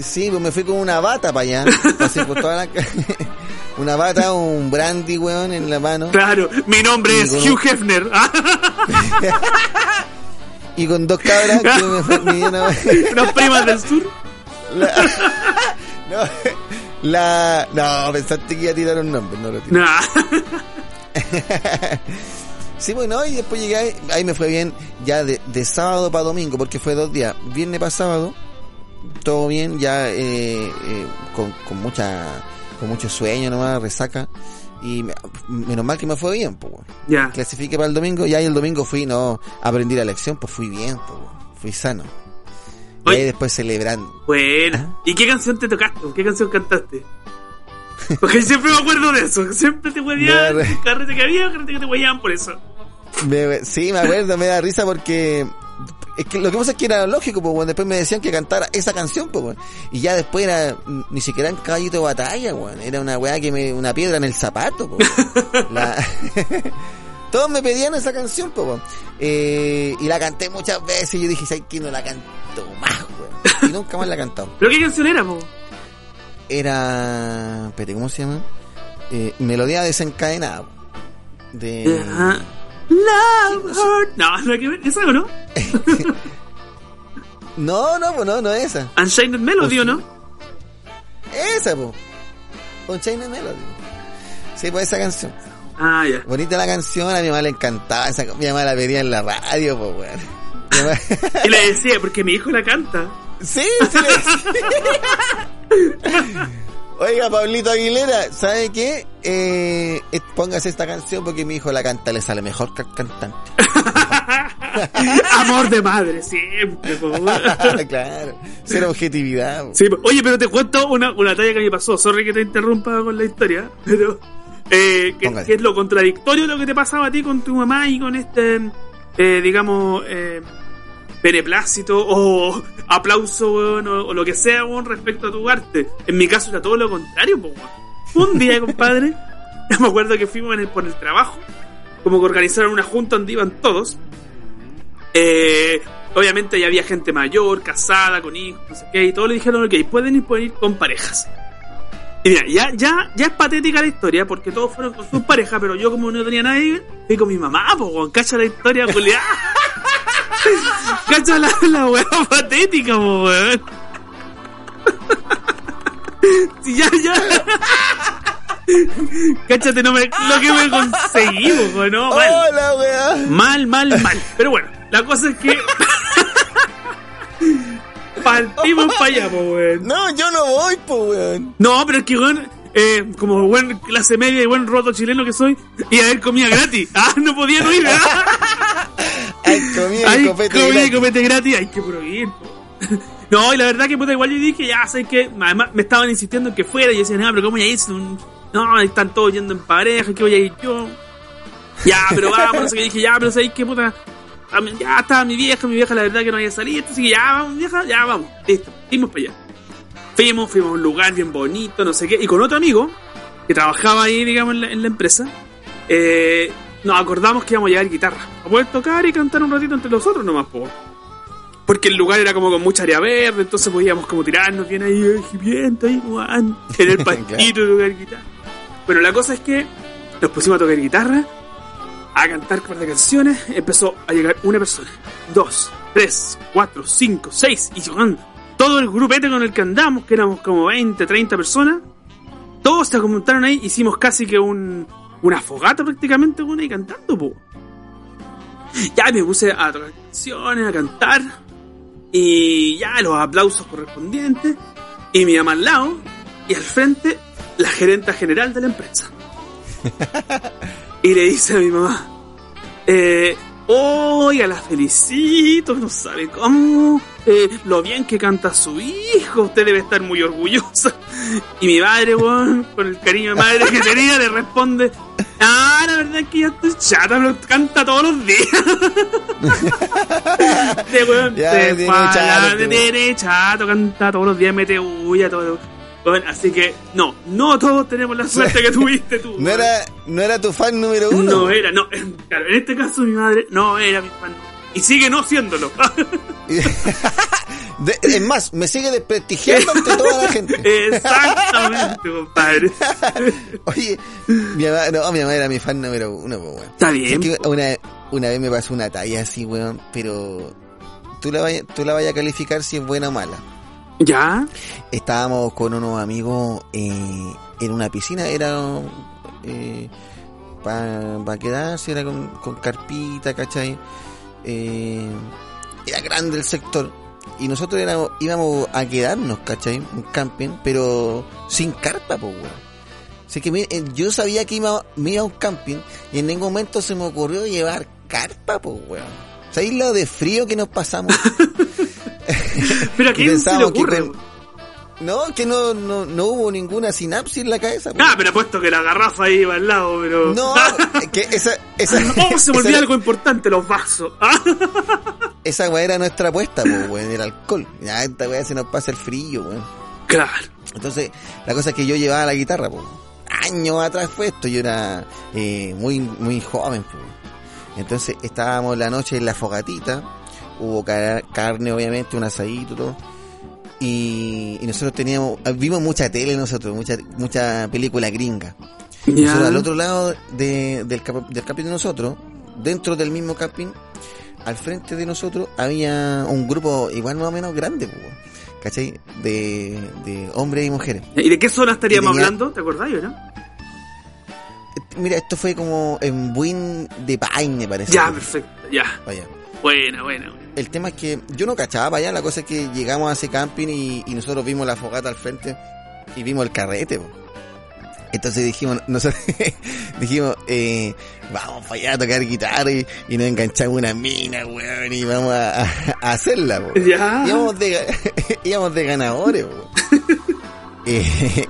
Sí, pues me fui con una bata para allá. Pasé por toda la ca- Una bata, un brandy, weón, en la mano. Claro, mi nombre Y es con- Hugh Hefner. y con dos cabras que me fue Unas primas del sur. la, no, la, no, pensaste que iba a tirar un nombre, no lo tiré. Nah. Sí, bueno, y después llegué, ahí, ahí me fue bien, ya de, de sábado para domingo, porque fue dos días, viernes para sábado, todo bien, ya eh, eh, con, con mucha, con mucho sueño nomás, resaca, y me- menos mal que me fue bien, pues. Ya. clasifique para el domingo, y ahí el domingo fui, no, aprendí la lección, pues fui bien, pues, fui sano. Y Oye. ahí después celebrando. Bueno. ¿Y qué canción te tocaste? ¿Qué canción cantaste? Porque siempre me acuerdo de eso. Siempre te huevían. Me- Carrete que había, carrete que te huevían por eso. Me- sí, me acuerdo, me da risa porque es que lo que pasa es que era lógico, pues, weón. después me decían que cantara esa canción, pues, weón. y ya después era ni siquiera en caballito de batalla, weón. era una weá que me, una piedra en el zapato, pues. La- Todos me pedían esa canción, pues. Eh, y la canté muchas veces y yo dije, ¿sabes qué? No la canto más, weón. Y nunca más la he cantado. ¿Pero qué canción era, po? Era, espérate, ¿cómo se llama? Eh, Melodía desencadenada. De... Love Heart. No, no hay que ver. ¿Esa o no? No, no, pues no, no es esa. Unchained Melody, ¿o no? Esa. Con China Melody. Sí, pues esa canción. Ah, ya. Bonita la canción, a mi mamá le encantaba. Esa, mi mamá la pedía en la radio, pues, weón. Mamá- Y le decía, porque mi hijo la canta. sí, sí le decía. Oiga, Pablito Aguilera, ¿sabe qué? Eh, eh, póngase esta canción porque mi hijo la canta, le sale mejor que el cantante. Amor de madre, siempre, claro, ser objetividad. Sí, oye, pero te cuento una, una talla que me pasó. Sorry que te interrumpa con la historia, pero eh, que, que es lo contradictorio de lo que te pasaba a ti con tu mamá y con este, eh, digamos, eh, beneplácito o aplauso weón, o, o lo que sea weón, respecto a tu arte. En mi caso era todo lo contrario, po, weón. Un día, compadre, me acuerdo que fuimos en el- por el trabajo, como que organizaron una junta donde iban todos. Eh, obviamente ya había gente mayor, casada, con hijos, no sé qué, y todos le dijeron, ok, pueden ir, pueden ir con parejas. Y mira, ya, ya, ya es patética la historia, porque todos fueron con sus parejas, pero yo como no tenía nadie, fui con mi mamá, pues, cacha la historia, Julián. cacha la, la weá patética, po, weón. Si ya, ya. Cáchate, no me, lo que me conseguimos, weón, no, mal. Hola, weá. Mal, mal, mal. Pero bueno, la cosa es que. Partimos para allá, po, weón. No, yo no voy, pues, weón. No, pero es que, weón, eh, como buen clase media y buen roto chileno que soy, a haber comida gratis. Ah, no podía no ir, ¿ah? Hay comida y Hay copete comida y gratis. copete gratis, hay que prohibir. No, y la verdad que puta, igual yo dije, ya sé que, además me estaban insistiendo en que fuera, y yo decía, no, pero ¿cómo voy a ir? Si un- No, están todos yendo en pareja, ¿qué voy a ir yo? Ya, pero vamos, qué, dije, ya, pero sabéis que puta, ya estaba mi vieja, mi vieja la verdad que no había salido, entonces ya, vamos, vieja, ya, vamos, listo, fuimos para allá. Fuimos, fuimos a un lugar bien bonito, no sé qué, y con otro amigo, que trabajaba ahí, digamos, en la, en la empresa, eh, nos acordamos que íbamos a llevar guitarra, a poder tocar y cantar un ratito entre nosotros nomás, po. Porque el lugar era como con mucha área verde, entonces podíamos como tirarnos bien ahí, eh, bien, ahí, guan, en el pastito tocar guitarra. Bueno, la cosa es que nos pusimos a tocar guitarra, a cantar un par de canciones, empezó a llegar una persona, dos, tres, cuatro, cinco, seis, y weón, todo el grupete con el que andamos, que éramos como 20, 30 personas, todos se montaron ahí, hicimos casi que un, una fogata prácticamente, weón, ahí cantando, po. Ya me puse a tocar canciones, a cantar, y ya los aplausos correspondientes, y mi mamá al lado, y al frente, la gerenta general de la empresa. y le dice a mi mamá, eh, oiga, la felicito, no sabe cómo, eh, lo bien que canta su hijo, usted debe estar muy orgullosa. Y mi madre, weón, con el cariño de madre que tenía, le responde, ah, la verdad es que ya estoy chata, pero canta todos los días. de weón, Ya, se tiene fala, chato, de- este tiene chato, canta todos los días, mete huya, todo. Weón, así que, no, no todos tenemos la suerte que tuviste tú. No era, no era tu fan número uno. No era, no. Claro, en este caso mi madre no era mi fan. Y sigue no siéndolo. De- es más, me sigue desprestigiando ante toda la gente. Exactamente, compadre. Oye, mi mamá, no, mi mamá era mi fan número uno, pues, weón. Está bien. que una, una vez me pasó una talla así, weón, pero tú la vayas, tú la vayas a calificar si es buena o mala. ¿Ya? Estábamos con unos amigos eh, en una piscina, era eh, para quedarse, era con, con carpita, ¿cachai? Eh, era grande el sector. Y nosotros éramos, íbamos a quedarnos, ¿cachai? Un camping, pero sin carpa, pues, weón. Así que me- eh, yo sabía que iba, me iba a un camping y en ningún momento se me ocurrió llevar carpa, pues, weón. ¿Sabéis lo de frío que nos pasamos? Pero a quién se le que ocurre. No, que no, no, no hubo ninguna sinapsis en la cabeza. po. Ah, pero apuesto que la garrafa ahí va al lado, pero. No, que esa, esa, Oh, se me olvidó algo importante, los vasos. Ah. esa weá era nuestra apuesta, po, weón, el alcohol. Ya, esta weá se nos pasa el frío, weón. Claro. Entonces, la cosa es que yo llevaba la guitarra, po. Años atrás fue esto, yo era eh, muy, muy joven, po. Entonces, estábamos la noche en la fogatita, hubo ca- carne, obviamente, un asadito, todo. Y, y nosotros teníamos, vimos mucha tele nosotros, mucha, mucha película gringa. Nosotros al otro lado de- del, cap- del camping de nosotros, dentro del mismo camping, al frente de nosotros había un grupo igual más o menos grande. ¿cachai? De, de hombres y mujeres. ¿Y de qué zona estaríamos tenía- hablando? ¿Te acordás, o no? Mira, esto fue como en Buin de Paine, parece. Ya, perfecto. Ya. Vaya. Buena, buena. El tema es que yo no cachaba para allá, la cosa es que llegamos a ese camping y, y nosotros vimos la fogata al frente y vimos el carrete. po. Entonces dijimos, nosotros dijimos, eh, vamos para allá a tocar guitarra y, y nos enganchamos una mina, weón, y vamos a, hacerla. Ya. Íbamos de, íbamos de ganadores. Eh,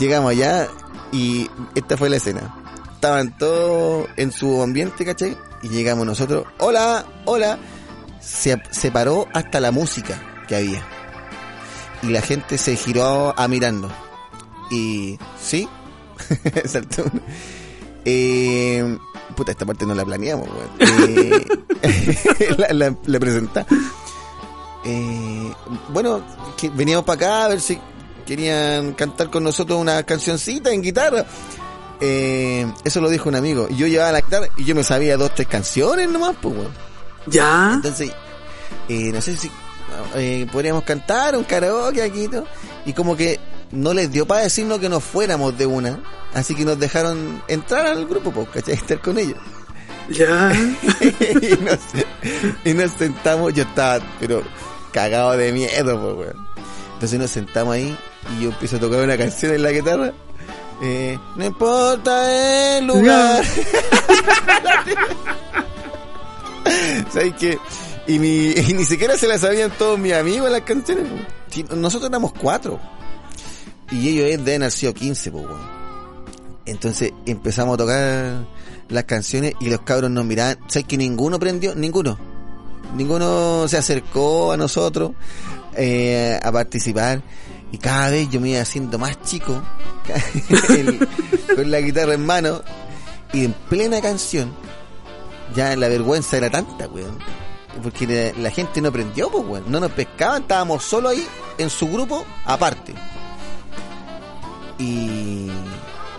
llegamos allá y esta fue la escena. Estaban todos en su ambiente, ¿cachai? Y llegamos nosotros, hola, hola. Se, se paró hasta la música que había. Y la gente se giró a mirando. Y, ¿sí? Saltó. Eh, puta, esta parte no la planeamos. Eh, la, la. Eh, bueno, veníamos para acá a ver si querían cantar con nosotros una cancioncita en guitarra. Eh, eso lo dijo un amigo. Yo llevaba la guitarra y yo me sabía dos, tres canciones nomás, pues, weón. Ya. Entonces, eh, no sé si eh, podríamos cantar un karaoke aquí todo. Y como que no les dio para decirnos que nos fuéramos de una. Así que nos dejaron entrar al grupo, pues, ¿cachai? Estar con ellos. Ya. y, nos, y nos sentamos, yo estaba, pero cagado de miedo, pues, weón. Entonces nos sentamos ahí y yo empiezo a tocar una canción en la guitarra. Eh, no importa el lugar. ¿Sabes qué? Y ni, y ni siquiera se la sabían todos mis amigos las canciones. nosotros éramos cuatro. Y ellos deben haber sido 15, pues. Entonces empezamos a tocar las canciones y los cabros nos miraban. ¿Sabes que ninguno prendió? Ninguno. Ninguno se acercó a nosotros eh, a participar. Y cada vez yo me iba haciendo más chico con la guitarra en mano. Y en plena canción, ya la vergüenza era tanta, weón. Porque la, la gente no prendió, pues, weón. No nos pescaban, estábamos solo ahí, en su grupo, aparte. Y,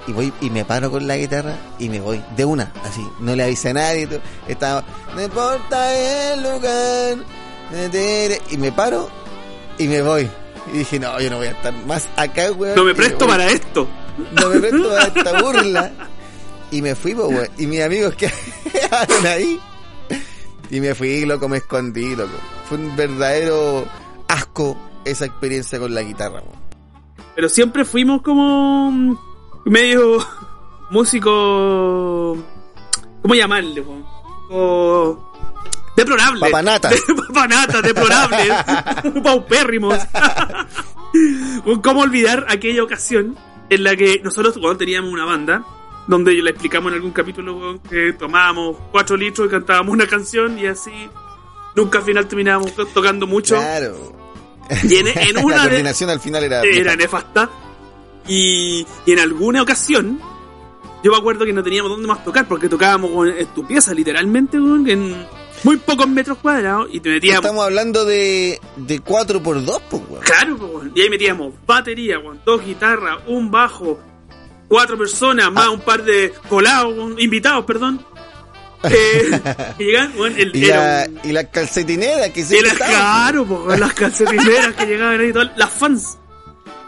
y voy, y me paro con la guitarra y me voy, de una, así. No le avisé a nadie, estaba, no importa el lugar, y me paro y me voy. Y dije, no, yo no voy a estar más acá, weón. No me presto para esto. no me presto para esta burla. Y me fui, po, weón. Y mis amigos que ahí. Y me fui, loco, me escondí, loco. Fue un verdadero asco esa experiencia con la guitarra. Pero siempre fuimos como mm, medio músico. ¿Cómo llamarle? O deplorable. Papanatas. De- papanatas, deplorables. paupérrimos. ¿Cómo olvidar aquella ocasión en la que nosotros cuando teníamos una banda? Donde le explicamos en algún capítulo que tomábamos cuatro litros y cantábamos una canción y así nunca al final terminábamos to- tocando mucho. Claro. Y en, en la una de, coordinación al final era... era nefasta. Y, y en alguna ocasión, yo me acuerdo que no teníamos dónde más tocar, porque tocábamos en tu pieza, literalmente, weón, en, muy pocos metros cuadrados y te metíamos. Estamos hablando de, de 4 por 2 pues, weón. Claro, pues, weón. y ahí metíamos batería, weón, dos guitarras, un bajo, cuatro personas, más Ah. un par de colados, invitados, perdón. Eh, que el, Y, la, un- y las calcetineras que se las, claro, po, las calcetineras que llegaban ahí, todas, las fans.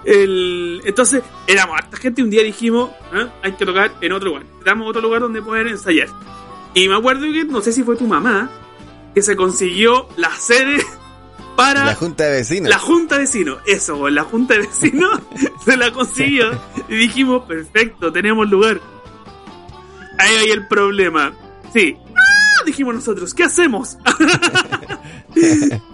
El, entonces, éramos harta gente y un día dijimos, ¿eh? hay que tocar en otro lugar. Damos otro lugar donde poder ensayar. Y me acuerdo que, no sé si fue tu mamá, que se consiguió la sede para La junta de vecinos. la junta de vecinos. Eso, la junta de vecinos se la consiguió. Y dijimos, perfecto, tenemos lugar. Ahí hay el problema. Sí. ¡Ah! Dijimos nosotros, ¿qué hacemos?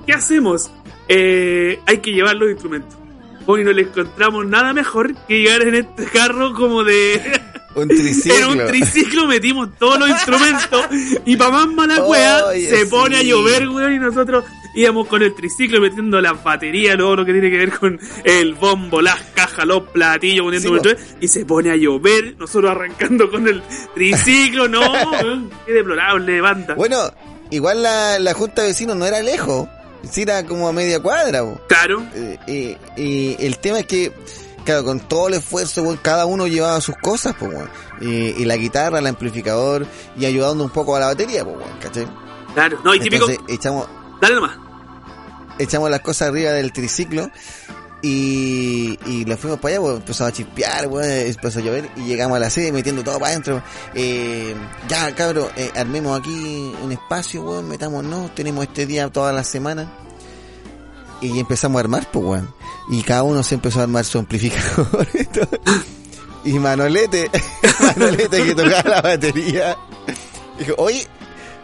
¿Qué hacemos? Eh, hay que llevar los instrumentos. Hoy no le encontramos nada mejor que llegar en este carro como de... Un En triciclo. un triciclo metimos todos los instrumentos y pa' más mala wea se pone a llover, weón, y nosotros íbamos con el triciclo metiendo las baterías, luego lo que tiene que ver con el bombo, las cajas, los platillos, poniendo Sí, y se pone a llover, nosotros arrancando con el triciclo, no, qué deplorable banda. Bueno, igual la, la junta de vecinos no era lejos. Sí era como a media cuadra, po. Claro, Eh, eh, y el tema es que, claro, con todo el esfuerzo, cada uno llevaba sus cosas, pues, weón. Y, y la guitarra, el amplificador, y ayudando un poco a la batería, pues, claro, no, y típico, Entonces echamos, dale nomás. Echamos las cosas arriba del triciclo y, y le fuimos para allá, pues, empezó a chispear, weón, empezó a llover y llegamos a la sede metiendo todo para adentro. Eh, ya, cabrón, eh, armemos aquí un espacio, weón, metámonos, tenemos este día toda la semana. Y empezamos a armar, pues, weón. Y cada uno se empezó a armar su amplificador. Y Manolete, Manolete que tocaba la batería, dijo, oye,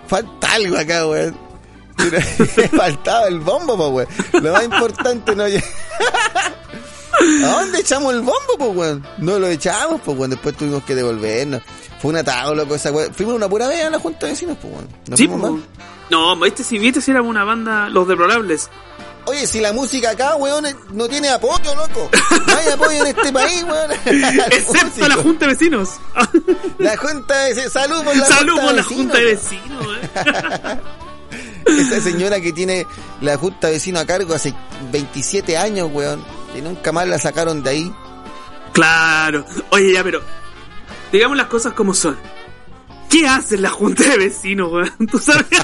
falta algo acá, weón. Pero faltaba el bombo, pues, weón. Lo más importante no ¿A dónde echamos el bombo, pues, weón? No lo echamos, pues, weón. Después tuvimos que devolvernos. Fue una atajo, loco, esa weón. Fuimos una pura vez a la junta de vecinos, pues, weón. No Sí, po. no, viste si viste si éramos una banda, los deplorables. Oye, si la música acá, weón, no tiene apoyo, loco. No hay apoyo en este país, weón. Excepto la junta de vecinos. La junta de vecinos. Salud por la Salud junta por la vecinos, junta de vecinos, weón. Esa señora que tiene la junta de vecinos a cargo hace 27 años, weón. Y nunca más la sacaron de ahí. Claro. Oye, ya, pero digamos las cosas como son. ¿Qué hace la junta de vecinos, weón? ¿Tú sabes?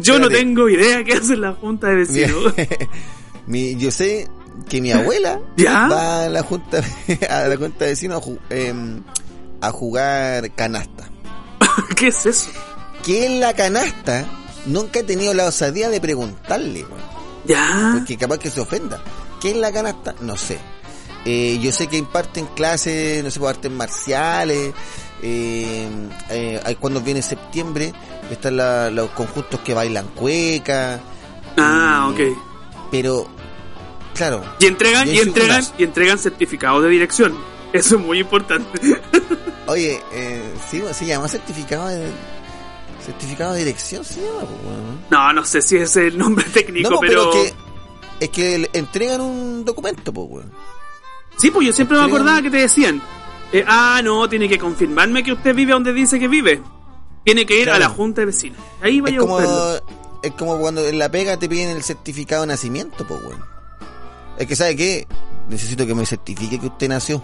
Yo no tengo idea qué hace la junta de vecinos. Mi- yo sé que mi abuela ¿Ya? va a la junta a la junta de vecinos a, em, a jugar canasta. ¿Qué es eso? Que en la canasta nunca he tenido la osadía de preguntarle, weón. Ya. porque capaz que se ofenda. ¿Qué es la canasta? No sé. Eh, yo sé que imparten clases, no sé, por artes marciales. Eh, eh, hay cuando viene septiembre, están la- los conjuntos que bailan cueca. Ah, y- ok. Pero, claro, Y entregan, y entregan, unas. y entregan certificado de dirección. Eso es muy importante. oye, eh, sí, se llama certificado de certificado de dirección, se llama, pues, weón. No, no sé si es el nombre técnico, No, pero... pero, es que es que le entregan un documento, pues, weón. Sí, pues yo siempre me acordaba que te decían, eh, ah, no, tiene que confirmarme que usted vive donde dice que vive. Tiene que ir a la junta de vecinos. Ahí Es vaya a como, es como cuando en la pega te piden el certificado de nacimiento, pues, weón. Es que, ¿sabe qué? Necesito que me certifique que usted nació.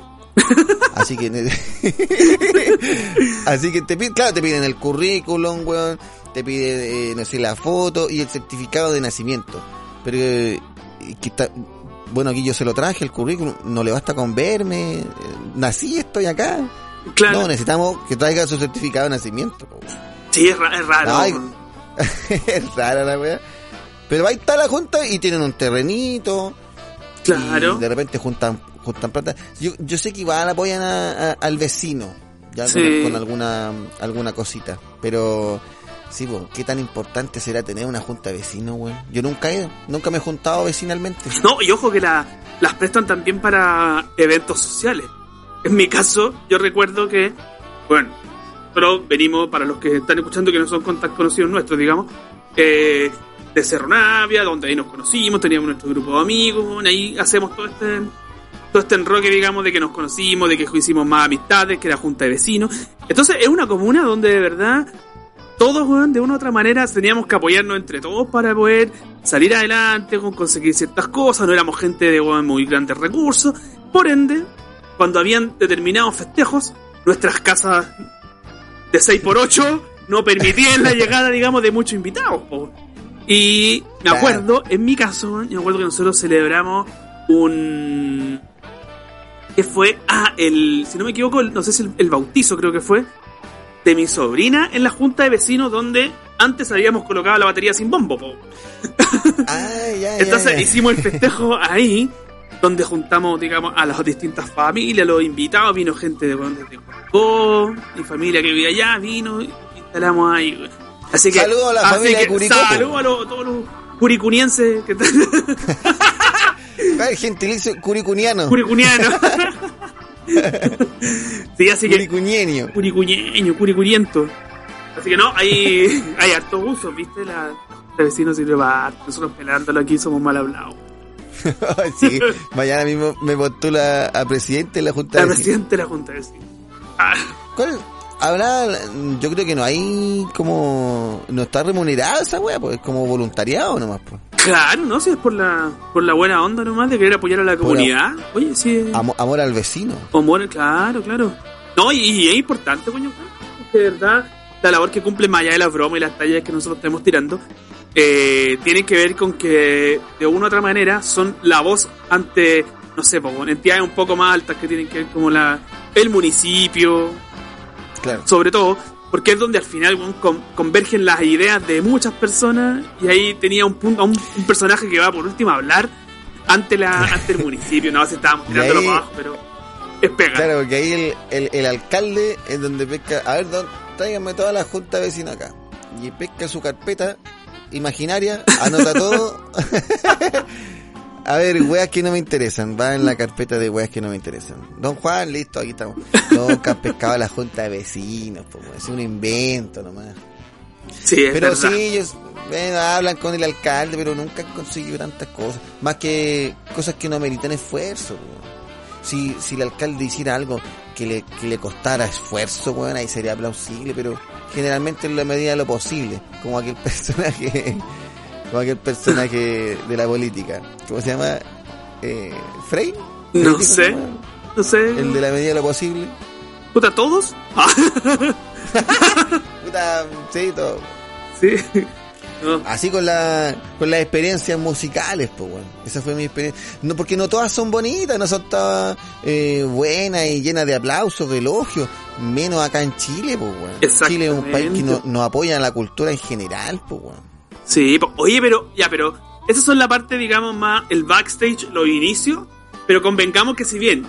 Así que, así que te piden, claro, te piden el currículum, weón, te piden, eh, no sé, la foto y el certificado de nacimiento. Pero, eh, que está, bueno, aquí yo se lo traje, el currículum, no le basta con verme, eh, nací, estoy acá. Claro. No, necesitamos que traiga su certificado de nacimiento. Sí, es, ra- es raro. Ay, es rara la weá. Pero ahí está la junta y tienen un terrenito. Claro. Y de repente juntan, juntan plata. Yo, yo sé que igual apoyan a- a- al vecino. Ya con- Sí. con, alguna, alguna cosita. Pero, sí, ¿qué tan importante será tener una junta de vecinos, weón? Yo nunca he ido. Nunca me he juntado vecinalmente. No, y ojo que la, las prestan también para eventos sociales. En mi caso, yo recuerdo que, bueno, pero venimos, para los que están escuchando que no son contactos conocidos nuestros, digamos, eh, de Cerro Navia, donde ahí nos conocimos, teníamos nuestro grupo de amigos, ahí hacemos todo este todo este enroque, digamos, de que nos conocimos, de que hicimos más amistades, que era junta de vecinos. Entonces es una comuna donde de verdad todos, weón, de una u otra manera teníamos que apoyarnos entre todos para poder salir adelante, con conseguir ciertas cosas, no éramos gente de weón, muy grandes recursos, por ende, cuando habían determinados festejos, nuestras casas de 6x8 no permitían la llegada, digamos, de muchos invitados. po. Y me acuerdo, en mi caso, me acuerdo que nosotros celebramos un... que fue? Ah, el... si no me equivoco, el- no sé si el, el bautizo creo que fue, de mi sobrina en la junta de vecinos donde antes habíamos colocado la batería sin bombo. po. Ah, ya, Entonces hicimos el festejo ahí, donde juntamos, digamos, a las distintas familias, los invitados, vino gente de, Curicó, mi familia que vivía allá, vino, y instalamos ahí. güey. Así que, Saludos a la familia de Curicó, Saludos a los- todos los curicunienses que están El gentilicio curicuniano. curicunianos. sí, así que Curicunienio. curicuñeño, curicuriento. Así que no, hay, hay hartos usos, ¿viste? La, la vecinos sirve para harto. Nosotros pelándolo aquí somos mal hablados. sí, mañana mismo me postula a presidente de la Junta La de Vecinos. presidenta de la Junta de Vecinos. Ah, ¿Cuál? Habrá, yo creo que no hay como, no está remunerada esa wea, pues es como voluntariado nomás, pues. Claro, ¿no? Si es por la, por la buena onda nomás de querer apoyar a la comunidad. Oye, sí. Amo- amor al vecino. Amor, claro, claro. No, y, y es importante, coño, que de verdad la labor que cumple más allá de la broma y las tallas que nosotros estamos tirando, eh, tiene que ver con que de una u otra manera son la voz ante, no sé, entidades un poco más altas que tienen que ver como la, el municipio, Claro. sobre todo, porque es donde al final con- convergen las ideas de muchas personas y ahí tenía un punto, un, un personaje que va por último a hablar ante la ante el municipio, no, se estábamos tirándolo ahí- para abajo, pero es pega. Claro, porque ahí el, el, el alcalde es donde pesca, a ver, don, tráiganme toda la junta vecina acá. Y pesca su carpeta imaginaria, anota todo. a ver, weas que no me interesan, va en la carpeta de weas que no me interesan. Don Juan, listo, aquí estamos. Nunca han pescado a la junta de vecinos, es un invento nomás. Sí, es Pero verdad. sí, ellos bueno, hablan con el alcalde, pero nunca han conseguido tantas cosas. Más que cosas que no ameritan esfuerzo. Si, si el alcalde hiciera algo que le, que le costara esfuerzo, bueno, ahí sería plausible, pero generalmente en la medida de lo posible. Como aquel personaje, como aquel personaje de la política. ¿Cómo se llama? Eh, ¿Frey? No ¿Frey, sé. No sé. El de la medida de lo posible. ¿Puta todos? Ah, Puta, sí, todo. sí. No. Así con la con las experiencias musicales, pues bueno. Esa fue mi experiencia. No, porque no todas son bonitas, no son todas eh, buenas y llenas de aplausos, de elogios. Menos acá en Chile, pues bueno. Chile es un país que no, no apoya la cultura en general, pues bueno. Sí, po- oye, pero, ya, pero, esas son la parte, digamos, más el backstage, los inicios, pero convengamos que si bien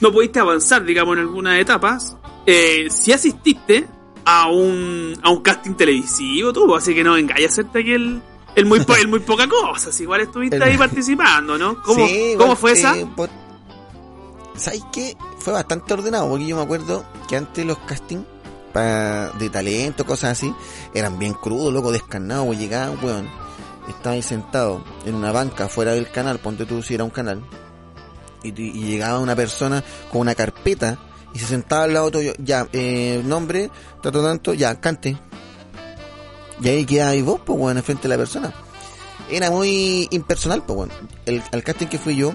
no pudiste avanzar, digamos, en algunas etapas, eh, si asististe a un, a un casting televisivo, tú, así que no vengáis a hacerte aquí el, el muy, po- el muy poca cosa, si igual estuviste El- ahí participando, ¿no? ¿Cómo, Sí, ¿cómo fue esa? por- ¿Sabes qué? Fue bastante ordenado, porque yo me acuerdo que antes los castings pa- de talento, cosas así, eran bien crudos, loco, descarnados, pues llegaban, weón. Estaba ahí sentado en una banca fuera del canal, ponte tú si era un canal, y, y llegaba una persona con una carpeta y se sentaba al lado tuyo, ya, eh, nombre, tanto, tanto, ya, cante. Y ahí quedabas vos, pues, weón, enfrente de la persona. Era muy impersonal, pues, weón. El, al casting que fui yo,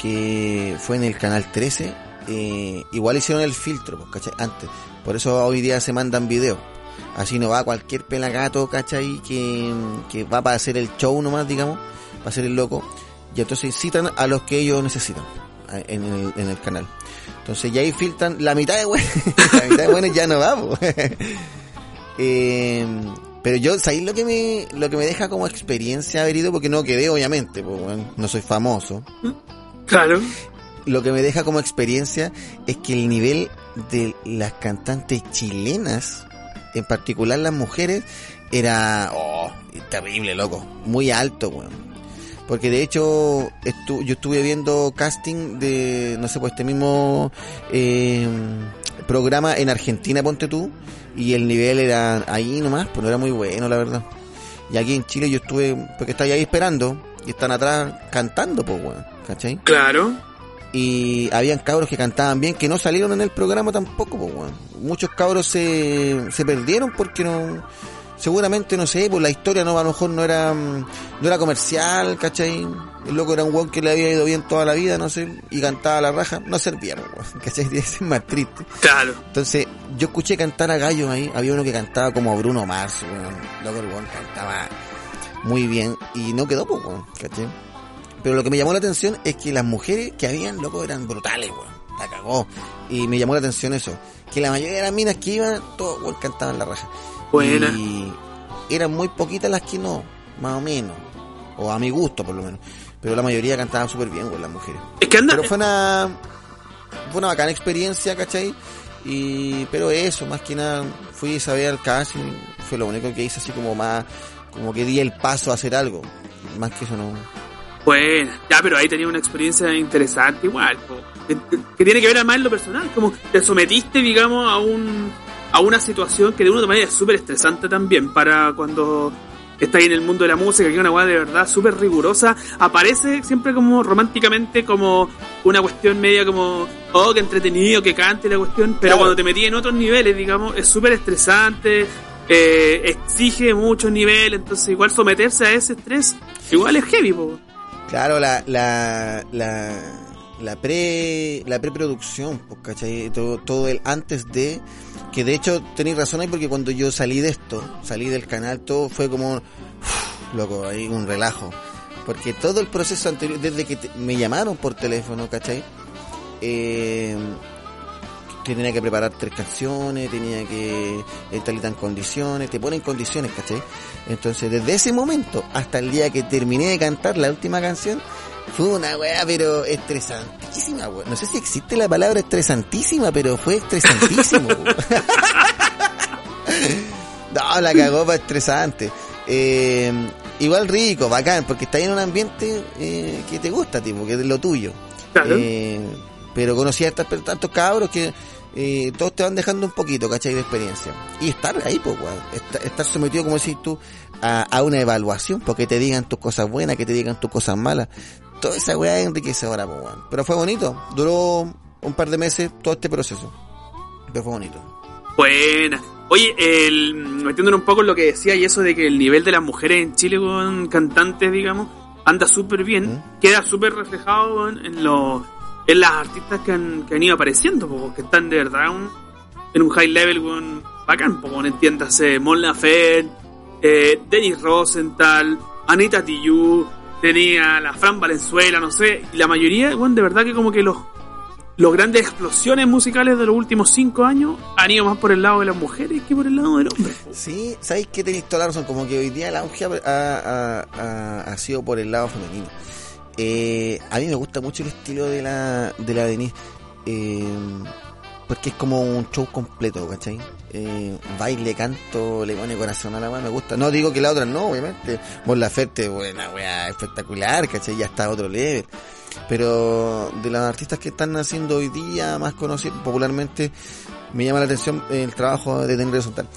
que fue en el canal 13, eh, igual hicieron el filtro, pues, ¿cachai? Antes. Por eso hoy día se mandan videos. Así no va cualquier pelagato, ¿cachai? Que, que va para hacer el show nomás, digamos, para hacer el loco. Y entonces citan a los que ellos necesitan en el, canal. Entonces ya ahí filtran la mitad de buenos, la mitad de buenos ya no va, pues. Eh, pero yo, ¿sabéis lo que me, lo que me deja como experiencia haber ido? Porque no quedé, obviamente, no soy famoso. Claro. Lo que me deja como experiencia es que el nivel de las cantantes chilenas, en particular las mujeres, era, oh, terrible, loco, muy alto, weón. Porque de hecho, estu yo estuve viendo casting de, no sé, pues este mismo eh, programa en Argentina, ponte tú, y el nivel era ahí nomás, pues no era muy bueno, la verdad. Y aquí en Chile yo estuve, porque estaba ahí esperando, y están atrás cantando, pues, weón, ¿cachai? Claro. Y habían cabros que cantaban bien, que no salieron en el programa tampoco, pues, weón. Muchos cabros se, se perdieron porque no, seguramente, no sé, pues la historia no, a lo mejor no era, mm, no era comercial, ¿cachai? El loco era un weón que le había ido bien toda la vida, no sé, y cantaba a la raja, no servían, weón, ¿cachai? Es más triste. Claro. Entonces, yo escuché cantar a gallos ahí, había uno que cantaba como Bruno Mars, weón, loco el weón cantaba muy bien, y no quedó, pues, weón, ¿cachai? Pero lo que me llamó la atención es que las mujeres que habían, loco, eran brutales, weón. La cagó. Y me llamó la atención eso. Que la mayoría de las minas que iban, todos, weón, cantaban la raja. Buena. Y eran muy poquitas las que no, más o menos. O a mi gusto, por lo menos. Pero la mayoría cantaban súper bien, weón, las mujeres. Es que anda. Pero fue una, fue una bacana experiencia, ¿cachai? Y, pero eso, más que nada, fui a saber al casting, fue lo único que hice así como más, como que di el paso a hacer algo. Más que eso no. Bueno, ya, pero ahí tenía una experiencia interesante igual, que, que tiene que ver además en lo personal, como te sometiste, digamos, a un a una situación que de una manera es súper estresante también para cuando estás en el mundo de la música, que es una weá de verdad súper rigurosa, aparece siempre como románticamente como una cuestión media como, oh, que entretenido, que cante la cuestión, pero Claro. cuando te metí en otros niveles, digamos, es súper estresante, eh, exige muchos niveles, entonces igual someterse a ese estrés, igual es heavy, po. Claro, la, la, la, la pre, la preproducción, pues, ¿cachai? Todo, todo el antes de, que de hecho tenéis razón ahí porque cuando yo salí de esto, salí del canal, todo fue como, uf, loco, ahí un relajo. Porque todo el proceso anterior, desde que me llamaron por teléfono, ¿cachai? Eh, que tenía que preparar tres canciones, tenía que estar en condiciones, te ponen condiciones, ¿cachai? Entonces, desde ese momento hasta el día que terminé de cantar la última canción, fue una weá, pero estresantísima, weá. No sé si existe la palabra estresantísima, pero fue estresantísimo. no, la cagó para estresante. Eh, igual rico, bacán, porque está en un ambiente eh, que te gusta, tipo, que es lo tuyo. Claro. Eh, pero conocí a estas- tantos cabros que eh, todos te van dejando un poquito, ¿cachai? De experiencia. Y estar ahí, pues, weón. Estar, estar sometido, como decís tú, a, a una evaluación, porque te digan tus cosas buenas, que te digan tus cosas malas. Toda esa weá es enriquecedora, pues, weón. Pero fue bonito. Duró un par de meses todo este proceso. Pero fue bonito. Buena. Oye, el, metiéndonos un poco en lo que decía y eso de que el nivel de las mujeres en Chile con cantantes, digamos, anda súper bien, ¿Mm? queda súper reflejado en los en las artistas que han, que han ido apareciendo, po, que están de verdad un- en un high level weón, bacán, po, entiéndase, Mon Laferte, eh, Denis Rosenthal, Anita Tijoux, tenía la Fran Valenzuela, no sé, y la mayoría, weón, de verdad que como que los los grandes explosiones musicales de los últimos cinco años han ido más por el lado de las mujeres que por el lado del hombre. Sí, ¿sabéis que tenéis toda la? Como que hoy día el auge ha- ha sido por el lado femenino. Eh, a mí me gusta mucho el estilo de la, de la Denise. Eh, porque es como un show completo, ¿cachai? Eh, baile, canto, le pone corazón a la weá, me gusta. No digo que la otra no, obviamente. Mon Laferte, buena weá, espectacular, ¿cachai? Ya está otro level. Pero de las artistas que están haciendo hoy día, más conocidas popularmente, me llama la atención el trabajo de Denise Rosenthal.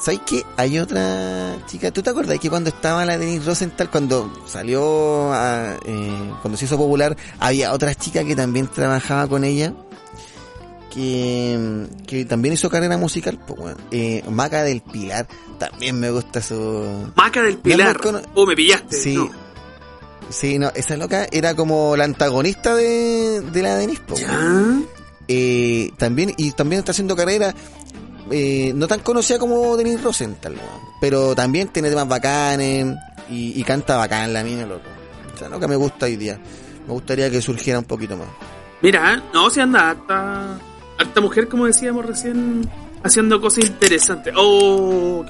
¿Sabes que hay otra chica? ¿Tú te acuerdas que cuando estaba la Denise Rosenthal, cuando salió, a, eh, cuando se hizo popular, había otra chica que también trabajaba con ella? Que, que también hizo carrera musical, pues, bueno, eh, Maca del Pilar, también me gusta su... Maca del Pilar. cono- Oh, me pillaste. Sí. No. Sí, no, esa loca era como la antagonista de, de la Denise, pues. Eh, también y también está haciendo carrera eh, no tan conocida como Denise Rosenthal pero también tiene temas bacanes y, y canta bacán la mina loco. O sea lo que me gusta hoy día. Me gustaría que surgiera un poquito más. Mira, no, si anda harta, harta mujer, como decíamos recién, haciendo cosas interesantes. Oh,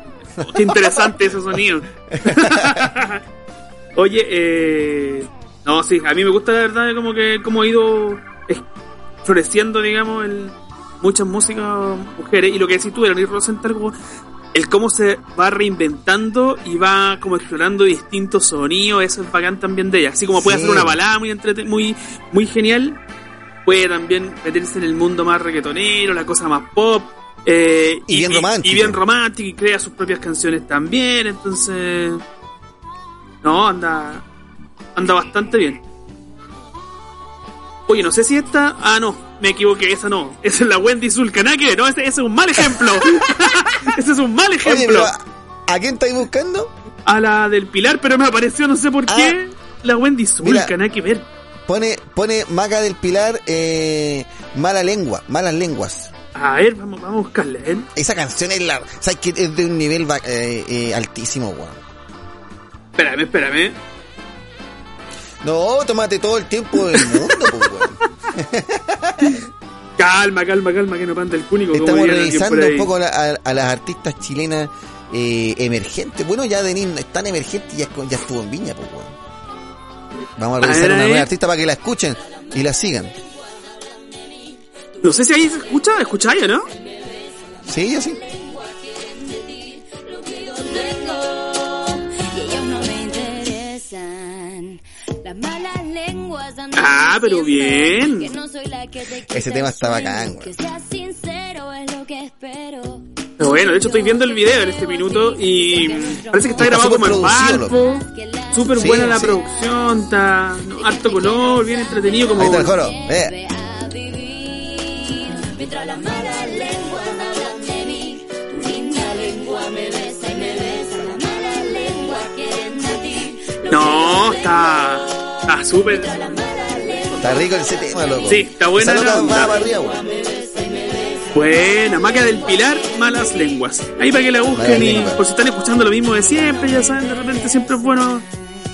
qué interesante ese sonido. Oye, eh, no, sí, a mí me gusta la verdad como que como ha ido eh, floreciendo, digamos, el, muchas músicas mujeres. Y lo que decís tú, Eleni Rosenthal, como el cómo se va reinventando y va como explorando distintos sonidos, eso es bacán también de ella. Así como puede Sí. hacer una balada muy, muy, muy genial, puede también meterse en el mundo más reggaetonero, la cosa más pop. eh, Y bien romántico. Y bien romántico y crea sus propias canciones también, entonces... No, anda, anda bastante bien. Oye, no sé si esta. Ah, no, me equivoqué, esa no. Esa es la Wendy Zulkanake. No, ese, ese es un mal ejemplo. ese es un mal ejemplo. ¿a, a quién estáis buscando? A la del Pilar, pero me apareció, no sé por Ah. qué. La Wendy. Zulkanake, ver. Pone, pone Maca del Pilar, eh, mala lengua, malas lenguas. A ver, vamos, vamos a buscarla, ¿eh? Esa canción es la, sabes que es de un nivel eh, eh, altísimo, weón. Espérame, espérame. No, tómate todo el tiempo del mundo, pues. Calma, calma, calma, que no panda el cúnico. Estamos revisando un poco a, la- a- a las artistas chilenas eh, emergentes. Bueno, ya Denis es tan emergente y ya, ya estuvo en Viña, pues, weón. Vamos a A revisar ver, una a nueva artista para que la escuchen y la sigan. No sé si ahí se escucha, escucháis, ¿no? Sí, yo Ah, pero bien. Ese tema está bacán, güey. Que seas sincero es lo que espero. Pero bueno, de hecho estoy viendo el video en este minuto y parece que está grabado como en súper Valpo. Súper Sí, buena la sí. producción, está no, harto color, bien entretenido como... Ahí está el coro. Eh. No, está... Está súper... Está rico ese tema, loco. Sí, está buena Esa la onda. va arriba. Buena, Maca del Pilar, malas lenguas. Ahí para que la busquen y por si están escuchando lo mismo de siempre, ya saben, de repente siempre es bueno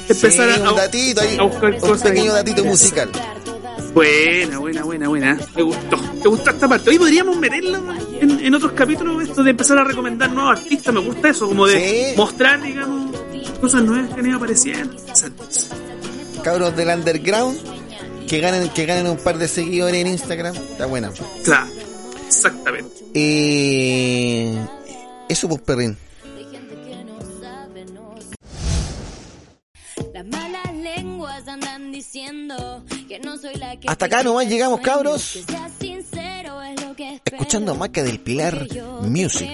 empezar Sí, a, un datito ahí, a buscar un cosas. pequeño datito musical. Buena, buena, buena, buena. Me gustó. Me gustó esta parte. Hoy podríamos meterla en, en otros capítulos, esto de empezar a recomendar nuevos artistas. Me gusta eso, como de Sí. mostrar, digamos, cosas nuevas que han ido apareciendo. Interesantes. Cabros del underground que ganen, que ganen un par de seguidores en Instagram. Está buena. Claro, exactamente. Eh, eso pues perrín. Las malas lenguas andan diciendo que no soy la que Hasta acá nomás llegamos, cabros. Escuchando a Maca del Pilar Music.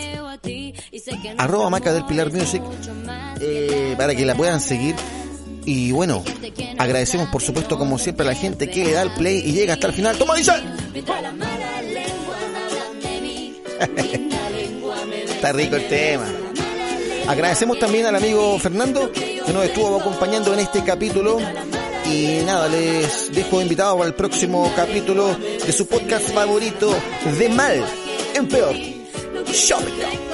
Arroba Maca del Pilar Music. eh, para que la puedan seguir. Y bueno, agradecemos por supuesto como siempre a la gente que le da el play y llega hasta el final. ¡Toma, besa Está rico el tema. Agradecemos también al amigo Fernando que nos estuvo acompañando en este capítulo. Y nada, les dejo invitado el próximo capítulo de su podcast favorito de mal en peor. Shopping.